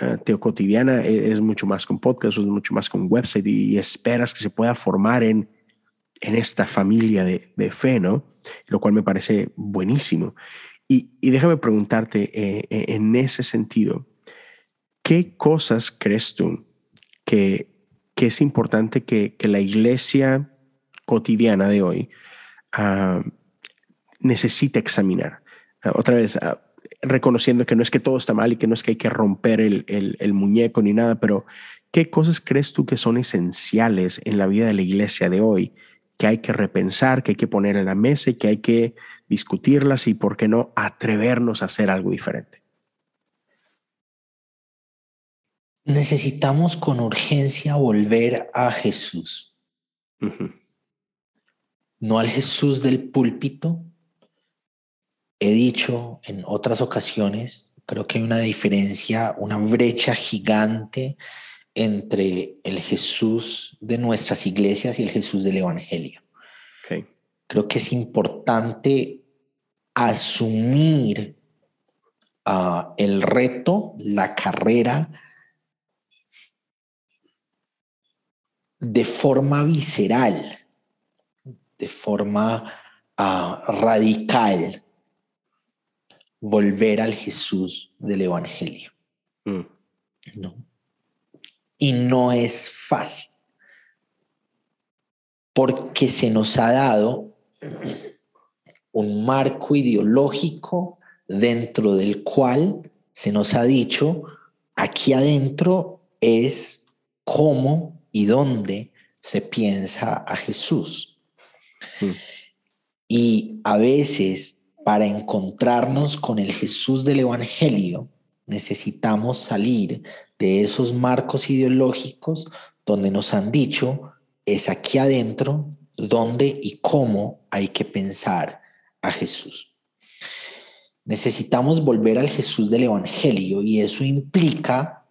uh, Teo Cotidiana, e, es, mucho más con podcast, es mucho más con website y, esperas que se pueda formar en, en esta familia de, de, fe, ¿no? Lo cual me parece buenísimo. Y, y déjame preguntarte eh, eh, en ese sentido, ¿qué cosas crees tú que, que es importante que, que, la iglesia cotidiana de hoy uh, necesita examinar. Uh, otra vez, uh, reconociendo que no es que todo está mal y que no es que hay que romper el, el, el, muñeco ni nada, pero ¿qué cosas crees tú que son esenciales en la vida de la iglesia de hoy? Que hay que repensar, que hay que poner en la mesa y que hay que discutirlas y, ¿por qué no, atrevernos a hacer algo diferente? Necesitamos con urgencia volver a Jesús. No al Jesús del púlpito. He dicho en otras ocasiones, creo que hay una diferencia, una brecha gigante entre el Jesús de nuestras iglesias y el Jesús del Evangelio. Creo que es importante asumir ah, el reto, la carrera, de forma visceral, de forma ah, radical, volver al Jesús del Evangelio. Mm. No. Y no es fácil, porque se nos ha dado un marco ideológico dentro del cual se nos ha dicho, aquí adentro es cómo y dónde se piensa a Jesús. Mm. Y a veces para encontrarnos con el Jesús del Evangelio necesitamos salir de esos marcos ideológicos donde nos han dicho es aquí adentro dónde y cómo hay que pensar a Jesús. Necesitamos volver al Jesús del Evangelio y eso implica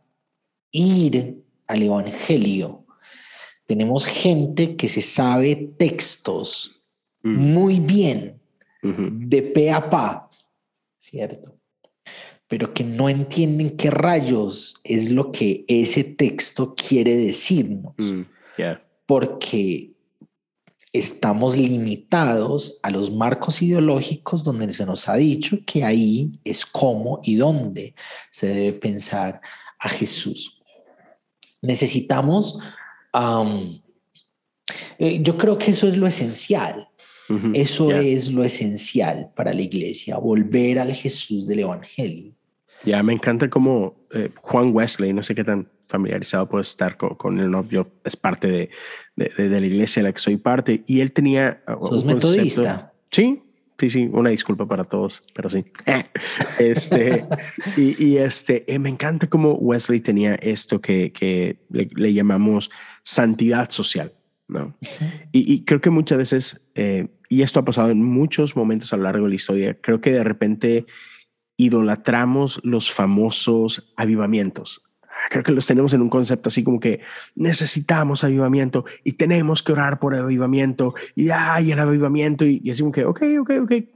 ir al Evangelio tenemos gente que se sabe textos mm. muy bien, de pe a pa, ¿cierto? Pero que no entienden qué rayos es lo que ese texto quiere decirnos. Mm, Porque estamos limitados a los marcos ideológicos donde se nos ha dicho que ahí es cómo y dónde se debe pensar a Jesús. Necesitamos eh, yo creo que eso es lo esencial. Eso es lo esencial para la iglesia, volver al Jesús del Evangelio. Ya, me encanta como eh, Juan Wesley, no sé qué tan familiarizado puede estar con, con el novio, es parte de, de, de, la iglesia de la que soy parte, y él tenía... Uh, ¿Sos metodista? Sí, sí, sí, una disculpa para todos, pero sí. este, y, y, este, eh, me encanta cómo Wesley tenía esto que, que le, le llamamos santidad social. ¿no? y, y, creo que muchas veces, eh, y esto ha pasado en muchos momentos a lo largo de la historia, creo que de repente idolatramos los famosos avivamientos. Creo que los tenemos en un concepto así como que necesitamos avivamiento y tenemos que orar por avivamiento y hay el avivamiento y, y así como que, ok, ok, ok, eh,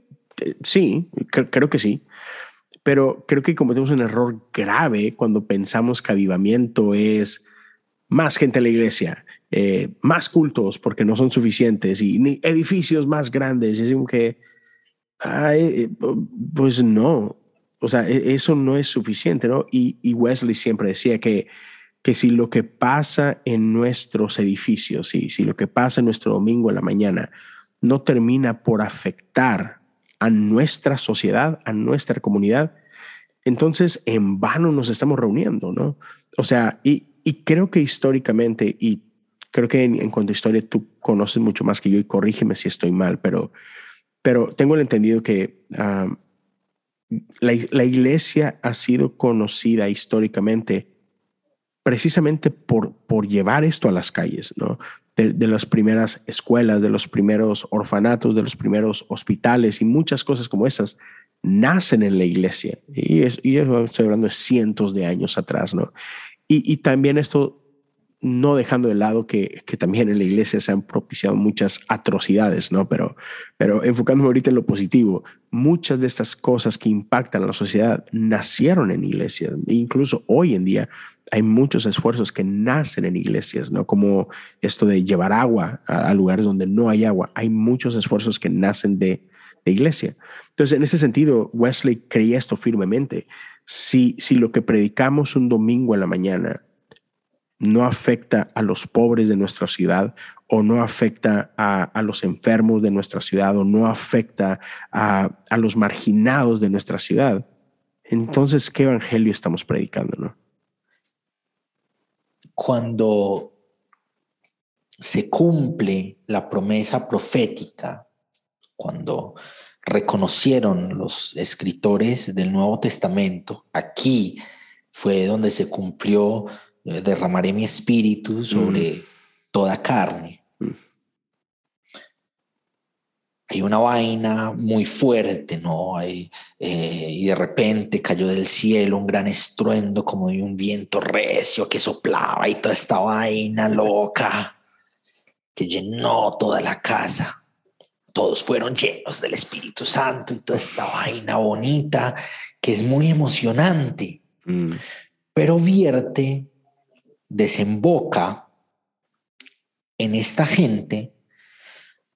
sí, creo que sí. Pero creo que cometemos un error grave cuando pensamos que avivamiento es más gente en la iglesia, eh, más cultos porque no son suficientes y ni edificios más grandes. Y es como que, ay, eh, pues no, o sea, e, eso no es suficiente, ¿no? Y, y, Wesley siempre decía que, que si lo que pasa en nuestros edificios, si, si lo que pasa en nuestro domingo en la mañana no termina por afectar a nuestra sociedad, a nuestra comunidad, entonces en vano nos estamos reuniendo, ¿no? O sea, y, y creo que históricamente, y creo que en, en, cuanto a historia tú conoces mucho más que yo y corrígeme si estoy mal, pero, pero tengo el entendido que uh, la, la, iglesia ha sido conocida históricamente precisamente por, por llevar esto a las calles, ¿no? De, de, las primeras escuelas, de los primeros orfanatos, de los primeros hospitales y muchas cosas como esas nacen en la iglesia. Y, es, y estoy hablando de cientos de años atrás, ¿no? Y, también esto no dejando de lado que, que, también en la iglesia se han propiciado muchas atrocidades, ¿no? Pero, pero enfocándome ahorita en lo positivo, muchas de estas cosas que impactan a la sociedad nacieron en iglesias. E incluso hoy en día hay muchos esfuerzos que nacen en iglesias, ¿no? Como esto de llevar agua a, a lugares donde no hay agua. Hay muchos esfuerzos que nacen de, de iglesia. Entonces, en ese sentido, Wesley creía esto firmemente. Si, si lo que predicamos un domingo en la mañana no afecta a los pobres de nuestra ciudad o no afecta a, a los enfermos de nuestra ciudad o no afecta a, a, los marginados de nuestra ciudad, entonces, ¿qué evangelio estamos predicando? No? Cuando se cumple la promesa profética, cuando reconocieron los escritores del Nuevo Testamento, aquí fue donde se cumplió derramaré mi espíritu sobre mm. toda carne. Mm. Hay una vaina muy fuerte, ¿no? Hay, eh, y de repente cayó del cielo un gran estruendo como de un viento recio que soplaba y toda esta vaina loca que llenó toda la casa. Todos fueron llenos del Espíritu Santo y toda esta vaina bonita que es muy emocionante, mm. pero vierte desemboca en esta gente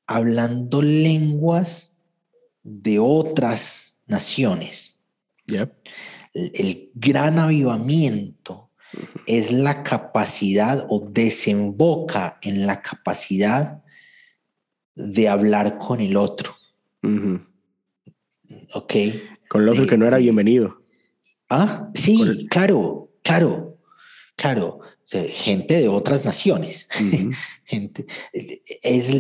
hablando lenguas de otras naciones. Yep. El, el, gran avivamiento uh -huh. es la capacidad o desemboca en la capacidad de hablar con el otro. Uh -huh. Ok. Con el otro de, que no era bienvenido. Ah, sí, el... claro, claro, claro gente de otras naciones. Uh -huh. gente, es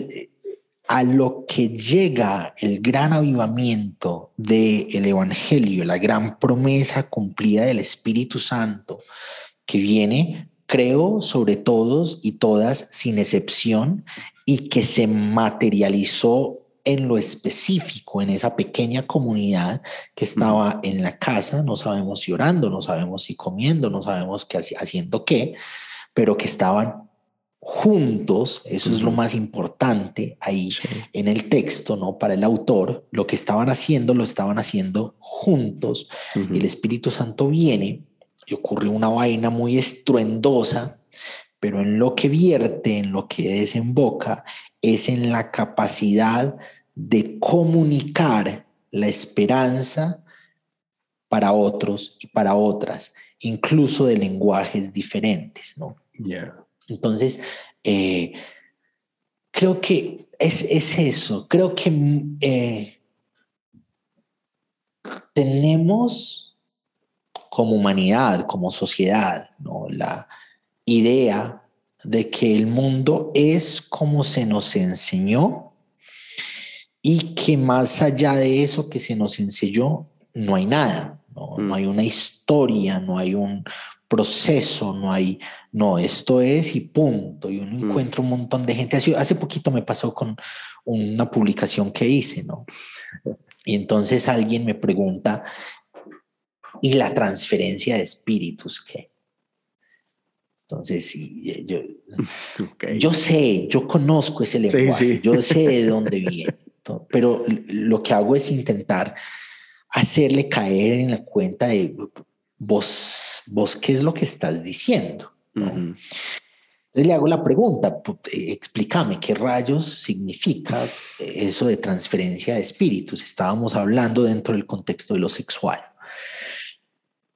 a lo que llega el gran avivamiento del el Evangelio, la gran promesa cumplida del Espíritu Santo, que viene, creo, sobre todos y todas, sin excepción, y que se materializó en lo específico, en esa pequeña comunidad que estaba en la casa, no sabemos si orando, no sabemos si comiendo, no sabemos qué haciendo qué, pero que estaban juntos, eso uh -huh. es lo más importante ahí sí. en el texto, ¿no? Para el autor, lo que estaban haciendo, lo estaban haciendo juntos. Uh -huh. El Espíritu Santo viene y ocurre una vaina muy estruendosa, pero en lo que vierte, en lo que desemboca, es en la capacidad de comunicar la esperanza para otros y para otras, incluso de lenguajes diferentes, ¿no? Yeah. Entonces, eh, creo que es, es eso. Creo que eh, tenemos como humanidad, como sociedad, ¿no? la idea de que el mundo es como se nos enseñó y que más allá de eso que se nos enseñó, no hay nada, no, no mm. hay una historia, no hay un proceso, no hay, no, esto es y punto. Y uno mm. encuentra un montón de gente. Hace, hace poquito me pasó con una publicación que hice, ¿no? Y entonces alguien me pregunta, ¿y la transferencia de espíritus qué? Entonces, sí, yo, yo sé, yo conozco ese lenguaje, yo sé de dónde viene, pero lo que hago es intentar hacerle caer en la cuenta de vos, vos qué es lo que estás diciendo. Entonces le hago la pregunta, explícame qué rayos significa eso de transferencia de espíritus. Estábamos hablando dentro del contexto de lo sexual.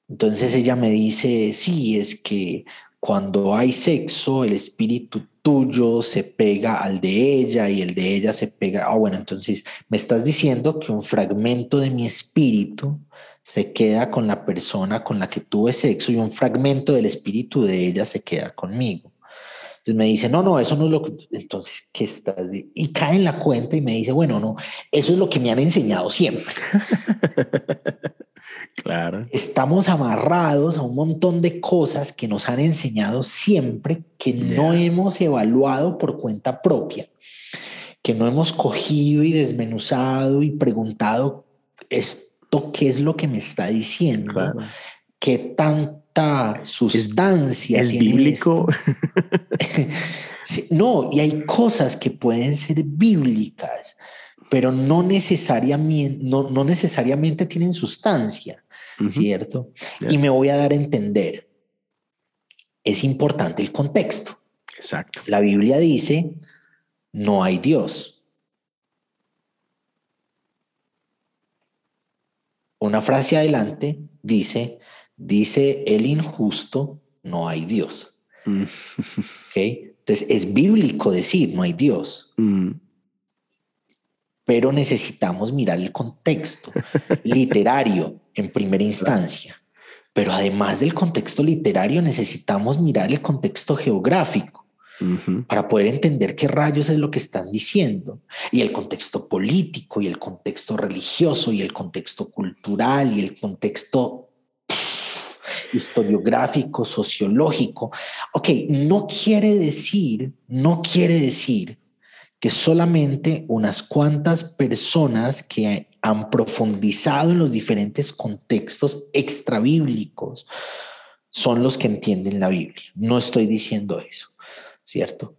Entonces ella me dice, sí, es que cuando hay sexo, el espíritu tuyo se pega al de ella y el de ella se pega. Ah, bueno, entonces me estás diciendo que un fragmento de mi espíritu se queda con la persona con la que tuve sexo y un fragmento del espíritu de ella se queda conmigo. Entonces me dice, no, no, eso no es lo que... Entonces, ¿qué estás? Y cae en la cuenta y me dice, bueno, no, eso es lo que me han enseñado siempre. Claro. Estamos amarrados a un montón de cosas que nos han enseñado siempre que no hemos evaluado por cuenta propia, que no hemos cogido y desmenuzado y preguntado esto qué es lo que me está diciendo, qué tanta sustancia es, bíblico. no, y hay cosas que pueden ser bíblicas pero no necesariamente, no, no necesariamente tienen sustancia, ¿cierto? Y me voy a dar a entender. Es importante el contexto. Exacto. La Biblia dice, no hay Dios. Una frase adelante dice, dice el injusto, no hay Dios. Mm. Entonces es bíblico decir, no hay Dios. Mm pero necesitamos mirar el contexto literario en primera instancia. Pero además del contexto literario, necesitamos mirar el contexto geográfico para poder entender qué rayos es lo que están diciendo. Y el contexto político, y el contexto religioso, y el contexto cultural, y el contexto historiográfico, sociológico. Ok, no quiere decir, no quiere decir que solamente unas cuantas personas que han profundizado en los diferentes contextos extrabíblicos son los que entienden la Biblia. No estoy diciendo eso, ¿cierto?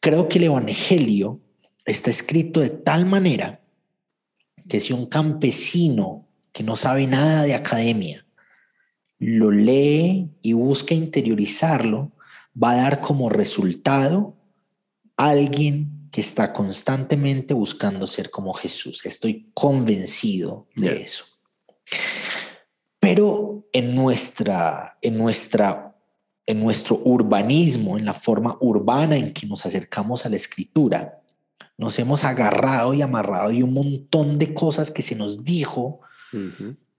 Creo que el Evangelio está escrito de tal manera que si un campesino que no sabe nada de academia lo lee y busca interiorizarlo, va a dar como resultado alguien que está constantemente buscando ser como Jesús. Estoy convencido de eso. Pero en nuestra, en nuestra, en nuestro urbanismo, en la forma urbana en que nos acercamos a la escritura, nos hemos agarrado y amarrado y un montón de cosas que se nos dijo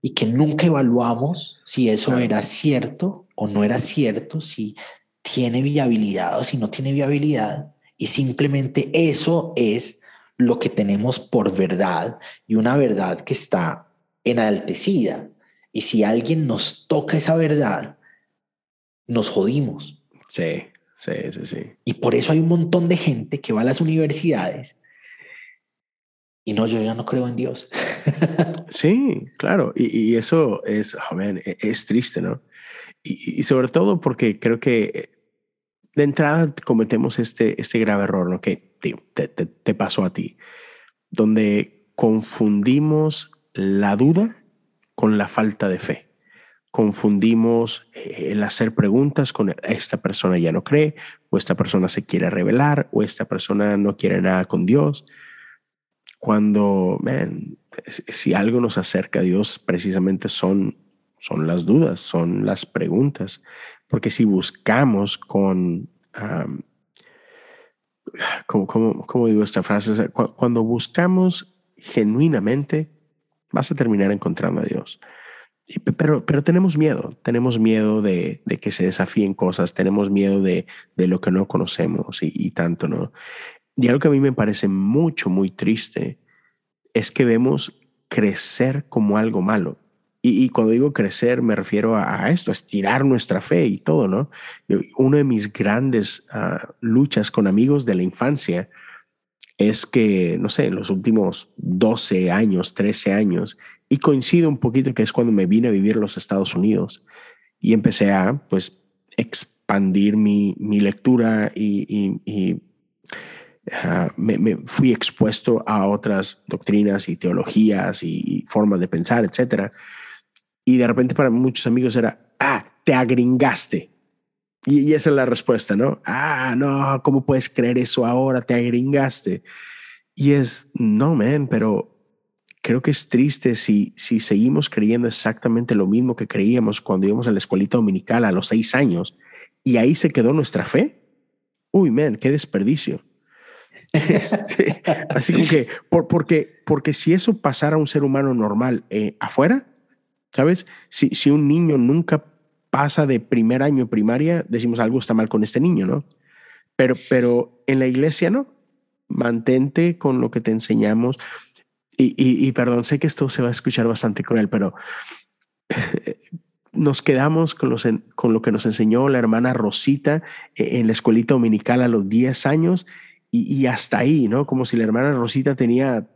y que nunca evaluamos si eso era cierto o no era cierto, si tiene viabilidad o si no tiene viabilidad. Y simplemente eso es lo que tenemos por verdad y una verdad que está enaltecida. Y si alguien nos toca esa verdad, nos jodimos. Sí, sí, sí, sí. Y por eso hay un montón de gente que va a las universidades y no, yo ya no creo en Dios. sí, claro. Y, eso es, joven, e, es, triste, ¿no? Y, y, sobre todo porque creo que de entrada cometemos este, este grave error, ¿no? Que te, te, pasó a ti, donde confundimos la duda con la falta de fe. Confundimos eh, el hacer preguntas con esta persona ya no cree, o esta persona se quiere revelar, o esta persona no quiere nada con Dios. Cuando, man, si algo nos acerca a Dios, precisamente son, son las dudas, son las preguntas. Porque si buscamos con, ¿cómo, digo esta frase? cuando buscamos genuinamente, vas a terminar encontrando a Dios. Pero, pero tenemos miedo, tenemos miedo de, que se desafíen cosas, tenemos miedo de, lo que no conocemos y, y, tanto, ¿no? Y algo que a mí me parece mucho, muy triste es que vemos crecer como algo malo. Y, cuando digo crecer, me refiero a, esto, a estirar nuestra fe y todo, ¿no? Una de mis grandes ah, luchas con amigos de la infancia es que, no sé, en los últimos 12 años, 13 años, y coincido un poquito que es cuando me vine a vivir a los Estados Unidos y empecé a, pues, expandir mi, mi lectura y, y, ah, me, me, fui expuesto a otras doctrinas y teologías y formas de pensar, etcétera. Y de repente para muchos amigos era, ah, te agringaste. Y, esa es la respuesta, ¿no? Ah, no, ¿cómo puedes creer eso ahora? Te agringaste. Y es, no, man, pero creo que es triste si, si seguimos creyendo exactamente lo mismo que creíamos cuando íbamos a la escuelita dominical a los seis años y ahí se quedó nuestra fe. Uy, man, qué desperdicio. Este, así como que, por, porque, porque si eso pasara a un ser humano normal eh, afuera, ¿Sabes? Si, si un niño nunca pasa de primer año primaria, decimos algo está mal con este niño, ¿no? Pero, pero en la iglesia no. Mantente con lo que te enseñamos. Y, y, perdón, sé que esto se va a escuchar bastante cruel, pero nos quedamos con, los, con lo que nos enseñó la hermana Rosita e, en la escuelita dominical a los 10 años y, y, hasta ahí, ¿no? Como si la hermana Rosita tenía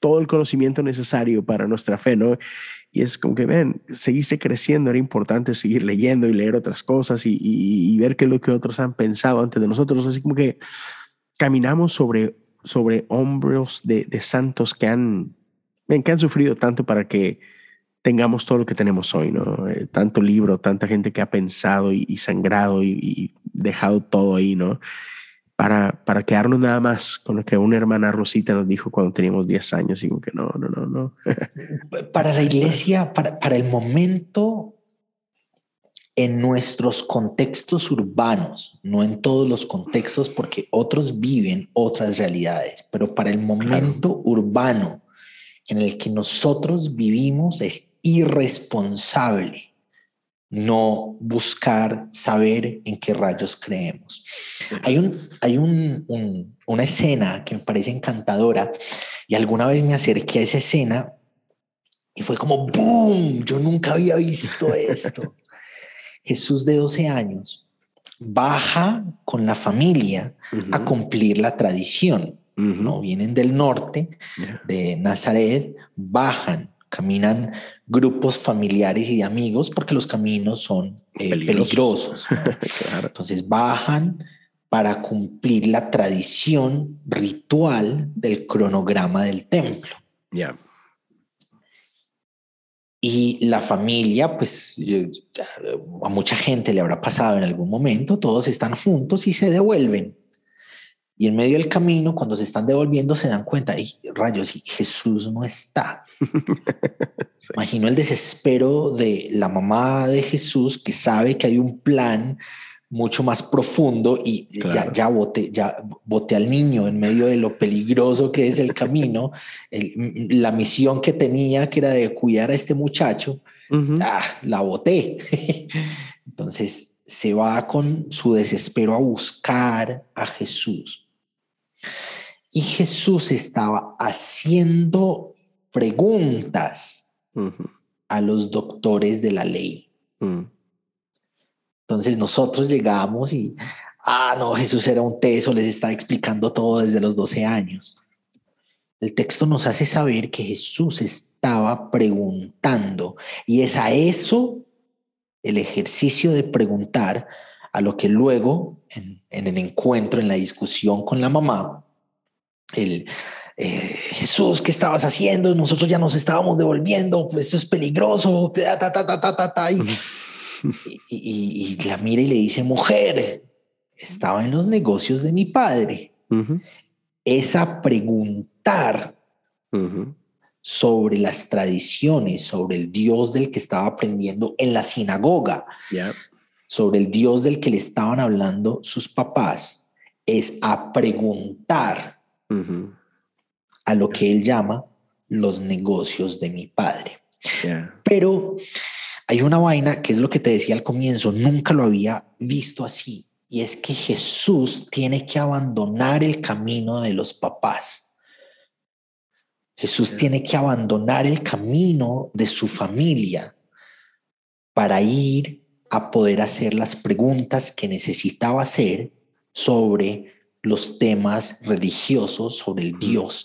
todo el conocimiento necesario para nuestra fe, ¿no? Y es como que, ven, seguiste creciendo, era importante seguir leyendo y leer otras cosas y, ver qué es lo que otros han pensado antes de nosotros. Así como que caminamos sobre, sobre hombros de, santos que han, ven, que han sufrido tanto para que tengamos todo lo que tenemos hoy, ¿no? Eh, tanto libro, tanta gente que ha pensado y, sangrado y, y, dejado todo ahí, ¿no? Para, para quedarnos nada más con lo que una hermana Rosita nos dijo cuando teníamos 10 años y como que no, no, no, no. para la iglesia, para, para el momento, en nuestros contextos urbanos, no en todos los contextos, porque otros viven otras realidades, pero para el momento urbano en el que nosotros vivimos es irresponsable no buscar saber en qué rayos creemos. Hay, un, hay un, una escena que me parece encantadora y alguna vez me acerqué a esa escena y fue como, ¡boom! Yo nunca había visto esto. Jesús de 12 años baja con la familia a cumplir la tradición. ¿no? Vienen del norte, de Nazaret, bajan caminan grupos familiares y amigos porque los caminos son eh, peligrosos. Entonces bajan para cumplir la tradición ritual del cronograma del templo. Ya. Y la familia, pues a mucha gente le habrá pasado en algún momento, todos están juntos y se devuelven. Y en medio del camino, cuando se están devolviendo, se dan cuenta, y rayos, y Jesús no está. Imagino el desespero de la mamá de Jesús que sabe que hay un plan mucho más profundo y ya, ya bote, ya bote al niño en medio de lo peligroso que es el camino, la misión que tenía, que era de cuidar a este muchacho, ah, la boté. Entonces se va con su desespero a buscar a Jesús. Y Jesús estaba haciendo preguntas a los doctores de la ley. Mm. Entonces nosotros llegamos y, ah, no, Jesús era un teso, les está explicando todo desde los 12 años. El texto nos hace saber que Jesús estaba preguntando y es a eso el ejercicio de preguntar a lo que luego en, el encuentro, en la discusión con la mamá, el eh, Jesús, ¿qué estabas haciendo? Nosotros ya nos estábamos devolviendo, esto es peligroso, y, la mira y le dice, mujer, estaba en los negocios de mi padre. Esa preguntar sobre las tradiciones, sobre el Dios del que estaba aprendiendo en la sinagoga, sobre el Dios del que le estaban hablando sus papás, es a preguntar a lo que él llama los negocios de mi padre. Pero hay una vaina que es lo que te decía al comienzo, nunca lo había visto así, y es que Jesús tiene que abandonar el camino de los papás. Jesús tiene que abandonar el camino de su familia para ir a poder hacer las preguntas que necesitaba hacer sobre los temas religiosos, sobre el Dios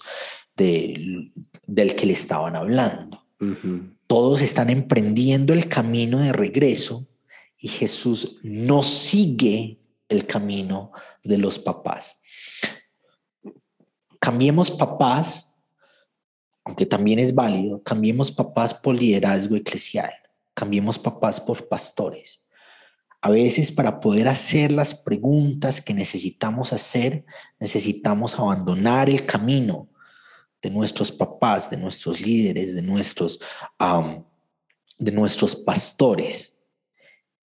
del que le estaban hablando. Todos están emprendiendo el camino de regreso y Jesús no sigue el camino de los papás. Cambiemos papás, aunque también es válido, cambiemos papás por liderazgo eclesial, cambiemos papás por pastores. A veces para poder hacer las preguntas que necesitamos hacer, necesitamos abandonar el camino de nuestros papás, de nuestros líderes, de nuestros, de nuestros pastores.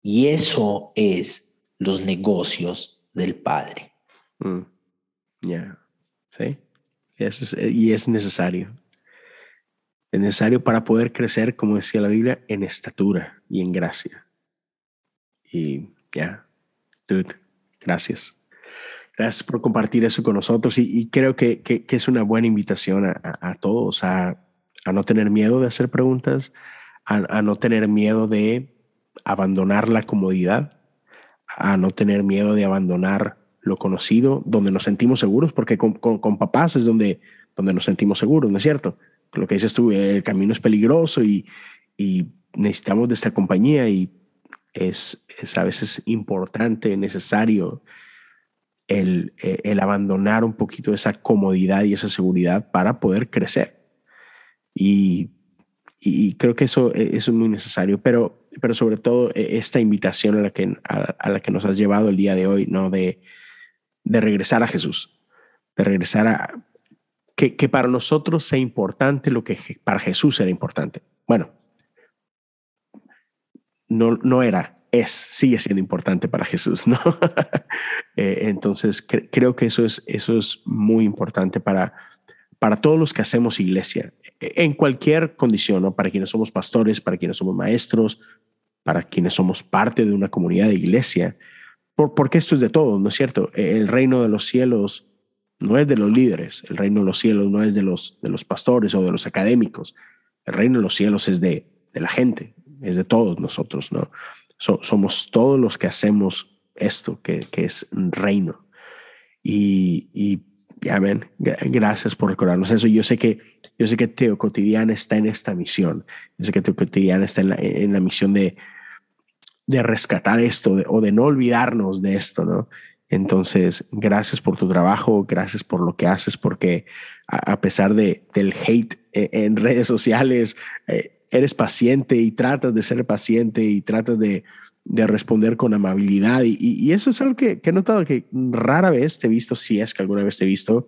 Y eso es los negocios del Padre. Mm. Ya, sí. Y es necesario. Es necesario para poder crecer, como decía la Biblia, en estatura y en gracia. Y ya, dude, gracias. Gracias por compartir eso con nosotros y, creo que, que, es una buena invitación a, a, todos a, a, no tener miedo de hacer preguntas, a, no tener miedo de abandonar la comodidad, a no tener miedo de abandonar lo conocido, donde nos sentimos seguros, porque con, con, papás es donde, donde nos sentimos seguros, ¿no es cierto? Lo que dices tú, el camino es peligroso y, y necesitamos de esta compañía y es, a veces importante, necesario el, eh, el, abandonar un poquito esa comodidad y esa seguridad para poder crecer. Y, y creo que eso, eh, eso, es muy necesario, pero, pero sobre todo eh, esta invitación a la, que, a, la que nos has llevado el día de hoy, ¿no? De, de regresar a Jesús, de regresar a... Que, para nosotros sea importante lo que para Jesús era importante. Bueno, no, no era, es, sigue siendo importante para Jesús, ¿no? Eh, entonces, creo que eso es, eso es muy importante para, para todos los que hacemos iglesia, en cualquier condición, ¿no? Para quienes somos pastores, para quienes somos maestros, para quienes somos parte de una comunidad de iglesia, por, porque esto es de todos, ¿no es cierto? El reino de los cielos no es de los líderes, el reino de los cielos no es de los, de los pastores o de los académicos, el reino de los cielos es de, de la gente, es de todos nosotros, ¿no? somos todos los que hacemos esto, que, que es reino. Y, y amén. Gracias por recordarnos eso. Yo sé que yo sé que Teo Cotidiana está en esta misión. Yo sé que Teo Cotidiana está en la, en la misión de, de rescatar esto o de no olvidarnos de esto, ¿no? Entonces, gracias por tu trabajo, gracias por lo que haces, porque a, pesar de, del hate eh, en, redes sociales, eh, eres paciente y tratas de ser paciente y tratas de, de responder con amabilidad. Y, y, eso es algo que, que, he notado que rara vez te he visto, si es que alguna vez te he visto,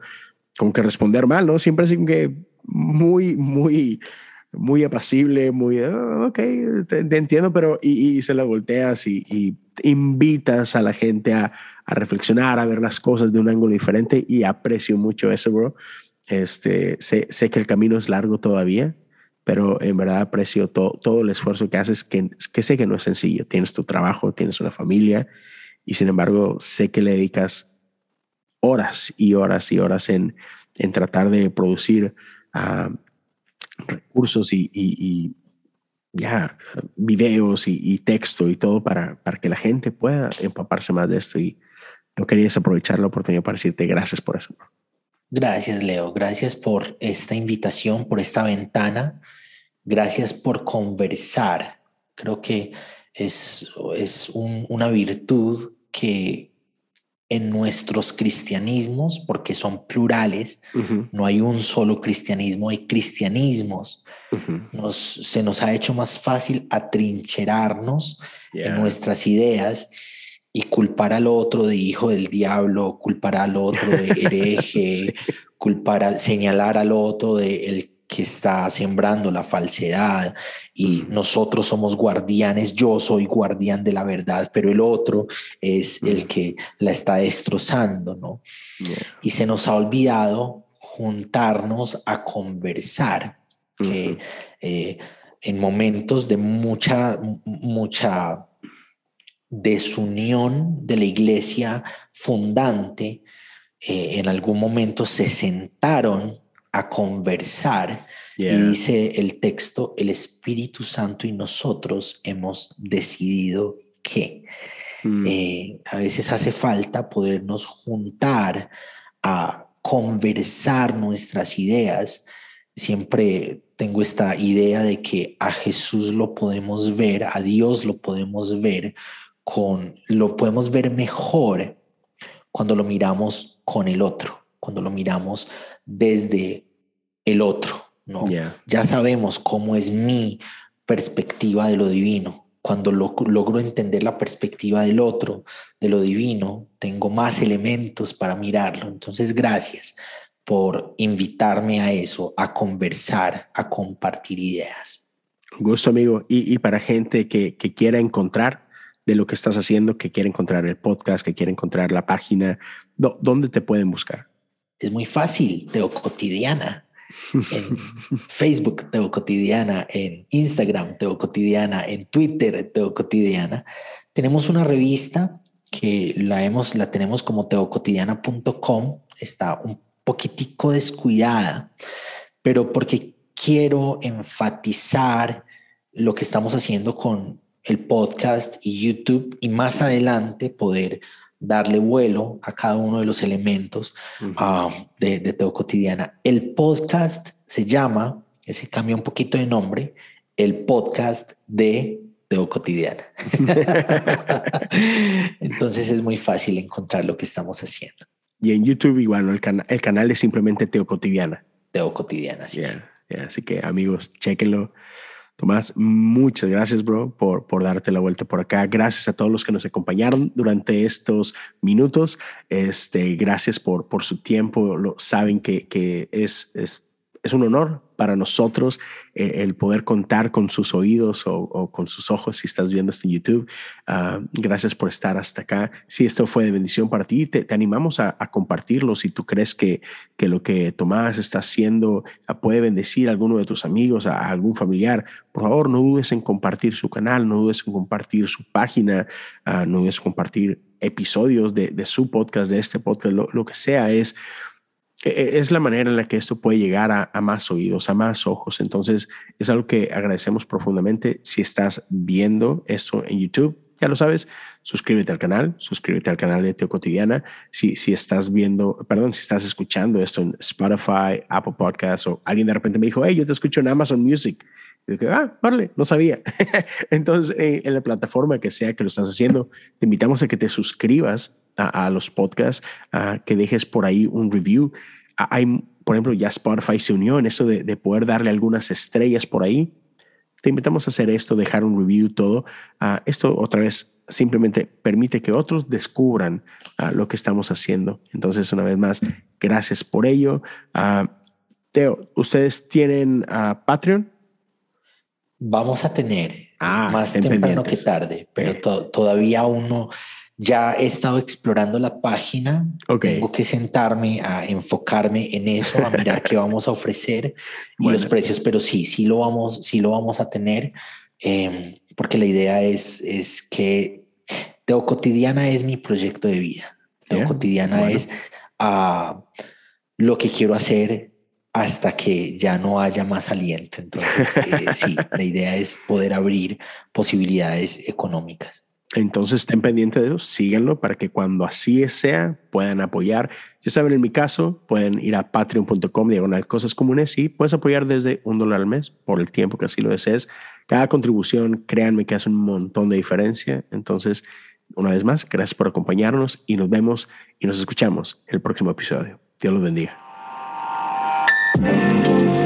con que responder mal, ¿no? Siempre así que muy, muy, muy apacible, muy, oh, ok, te, entiendo, pero y, y, se la volteas y, y invitas a la gente a, reflexionar, a ver las cosas de un ángulo diferente y aprecio mucho eso, bro. Este, sé, sé que el camino es largo todavía, pero en verdad aprecio todo el esfuerzo que haces, que, sé que no es sencillo. Tienes tu trabajo, tienes una familia y sin embargo sé que le dedicas horas y horas y horas en, en tratar de producir uh, recursos y ya videos y, y, texto y todo para, para que la gente pueda empaparse más de esto y no quería desaprovechar la oportunidad para decirte gracias por eso. Gracias, Leo. Gracias por esta invitación, por esta ventana. Gracias por conversar. Creo que es, es una virtud que en nuestros cristianismos, porque son plurales, no hay un solo cristianismo, hay cristianismos. Nos, se nos ha hecho más fácil atrincherarnos en nuestras ideas y culpar al otro de hijo del diablo, culpar al otro de hereje, culpar al señalar al otro de el que está sembrando la falsedad. Y nosotros somos guardianes, yo soy guardián de la verdad, pero el otro es el que la está destrozando, ¿no? Y se nos ha olvidado juntarnos a conversar, que eh, en momentos de mucha, mucha desunión de la iglesia fundante, eh, en algún momento se sentaron a conversar y dice el texto, el Espíritu Santo y nosotros hemos decidido que mm. eh, a veces hace falta podernos juntar a conversar nuestras ideas. Siempre tengo esta idea de que a Jesús lo podemos ver, a Dios lo podemos ver con, lo podemos ver mejor cuando lo miramos con el otro, cuando lo miramos desde el otro, ¿no? Ya sabemos cómo es mi perspectiva de lo divino. Cuando logro entender la perspectiva del otro, de lo divino, tengo más elementos para mirarlo. Entonces, gracias por invitarme a eso, a conversar, a compartir ideas. gusto, amigo. Y, para gente que, que quiera encontrar de lo que estás haciendo, que quiere encontrar el podcast, que quiere encontrar la página, ¿dónde te pueden buscar? Es muy fácil, Teo Cotidiana. En Facebook, Teo Cotidiana. En Instagram, Teo Cotidiana. En Twitter, Teo Cotidiana. Tenemos una revista que la, hemos, la tenemos como teocotidiana.com. Está un poquitico descuidada, pero porque quiero enfatizar lo que estamos haciendo con el podcast y YouTube y más adelante poder darle vuelo a cada uno de los elementos ah, de, de Teo Cotidiana. El podcast se llama, ese cambia un poquito de nombre, el podcast de Teo Cotidiana. Entonces es muy fácil encontrar lo que estamos haciendo. Y en YouTube igual, el, el canal es simplemente Teo Cotidiana. Teo Cotidiana, sí. así que amigos, chequenlo. Tomás, muchas gracias, bro, por, por darte la vuelta por acá. Gracias a todos los que nos acompañaron durante estos minutos. Este, gracias por, por su tiempo. Lo, saben que, que es, es, es un honor para nosotros eh, el poder contar con sus oídos o, con sus ojos si estás viendo esto en YouTube. Ah, gracias por estar hasta acá. Si esto fue de bendición para ti, te, animamos a, compartirlo. Si tú crees que, que lo que Tomás está haciendo ah, puede bendecir a alguno de tus amigos, a, algún familiar, por favor, no dudes en compartir su canal, no dudes en compartir su página, ah, no dudes en compartir episodios de, su podcast, de este podcast, lo, lo que sea es es la manera en la que esto puede llegar a, más oídos, a más ojos. Entonces, es algo que agradecemos profundamente. Si estás viendo esto en YouTube, ya lo sabes, suscríbete al canal, suscríbete al canal de Teo Cotidiana. Si, si estás viendo, perdón, si estás escuchando esto en Spotify, Apple Podcasts o alguien de repente me dijo, hey, yo te escucho en Amazon Music. Y dije, ah, vale, no sabía. Entonces, eh, en la plataforma que sea que lo estás haciendo, te invitamos a que te suscribas a, los podcasts, a que dejes por ahí un review. Hay, por ejemplo, ya Spotify se unió en eso de, poder darle algunas estrellas por ahí. Te invitamos a hacer esto, dejar un review, todo. esto otra vez simplemente permite que otros descubran lo que estamos haciendo. Entonces, una vez más, gracias por ello. Teo, ¿ustedes tienen Patreon? Vamos a tener ah, más temprano que tarde, pero todavía uno ya he estado explorando la página. Tengo que sentarme a enfocarme en eso, a mirar qué vamos a ofrecer y los precios, pero sí, sí lo vamos, sí lo vamos a tener, em, porque la idea es, es que Teo Cotidiana es mi proyecto de vida. Teo Cotidiana es uh, lo que quiero hacer hasta que ya no haya más aliento. Entonces, eh, sí, la idea es poder abrir posibilidades económicas. Entonces estén pendientes de eso, síganlo para que cuando así sea puedan apoyar. Ya saben, en mi caso, pueden ir a patreon.com diagonal cosas comunes y puedes apoyar desde un dólar al mes por el tiempo que así lo desees. Cada contribución, créanme que hace un montón de diferencia. Entonces, una vez más, gracias por acompañarnos y nos vemos y nos escuchamos en el próximo episodio. Dios los bendiga. Thank you.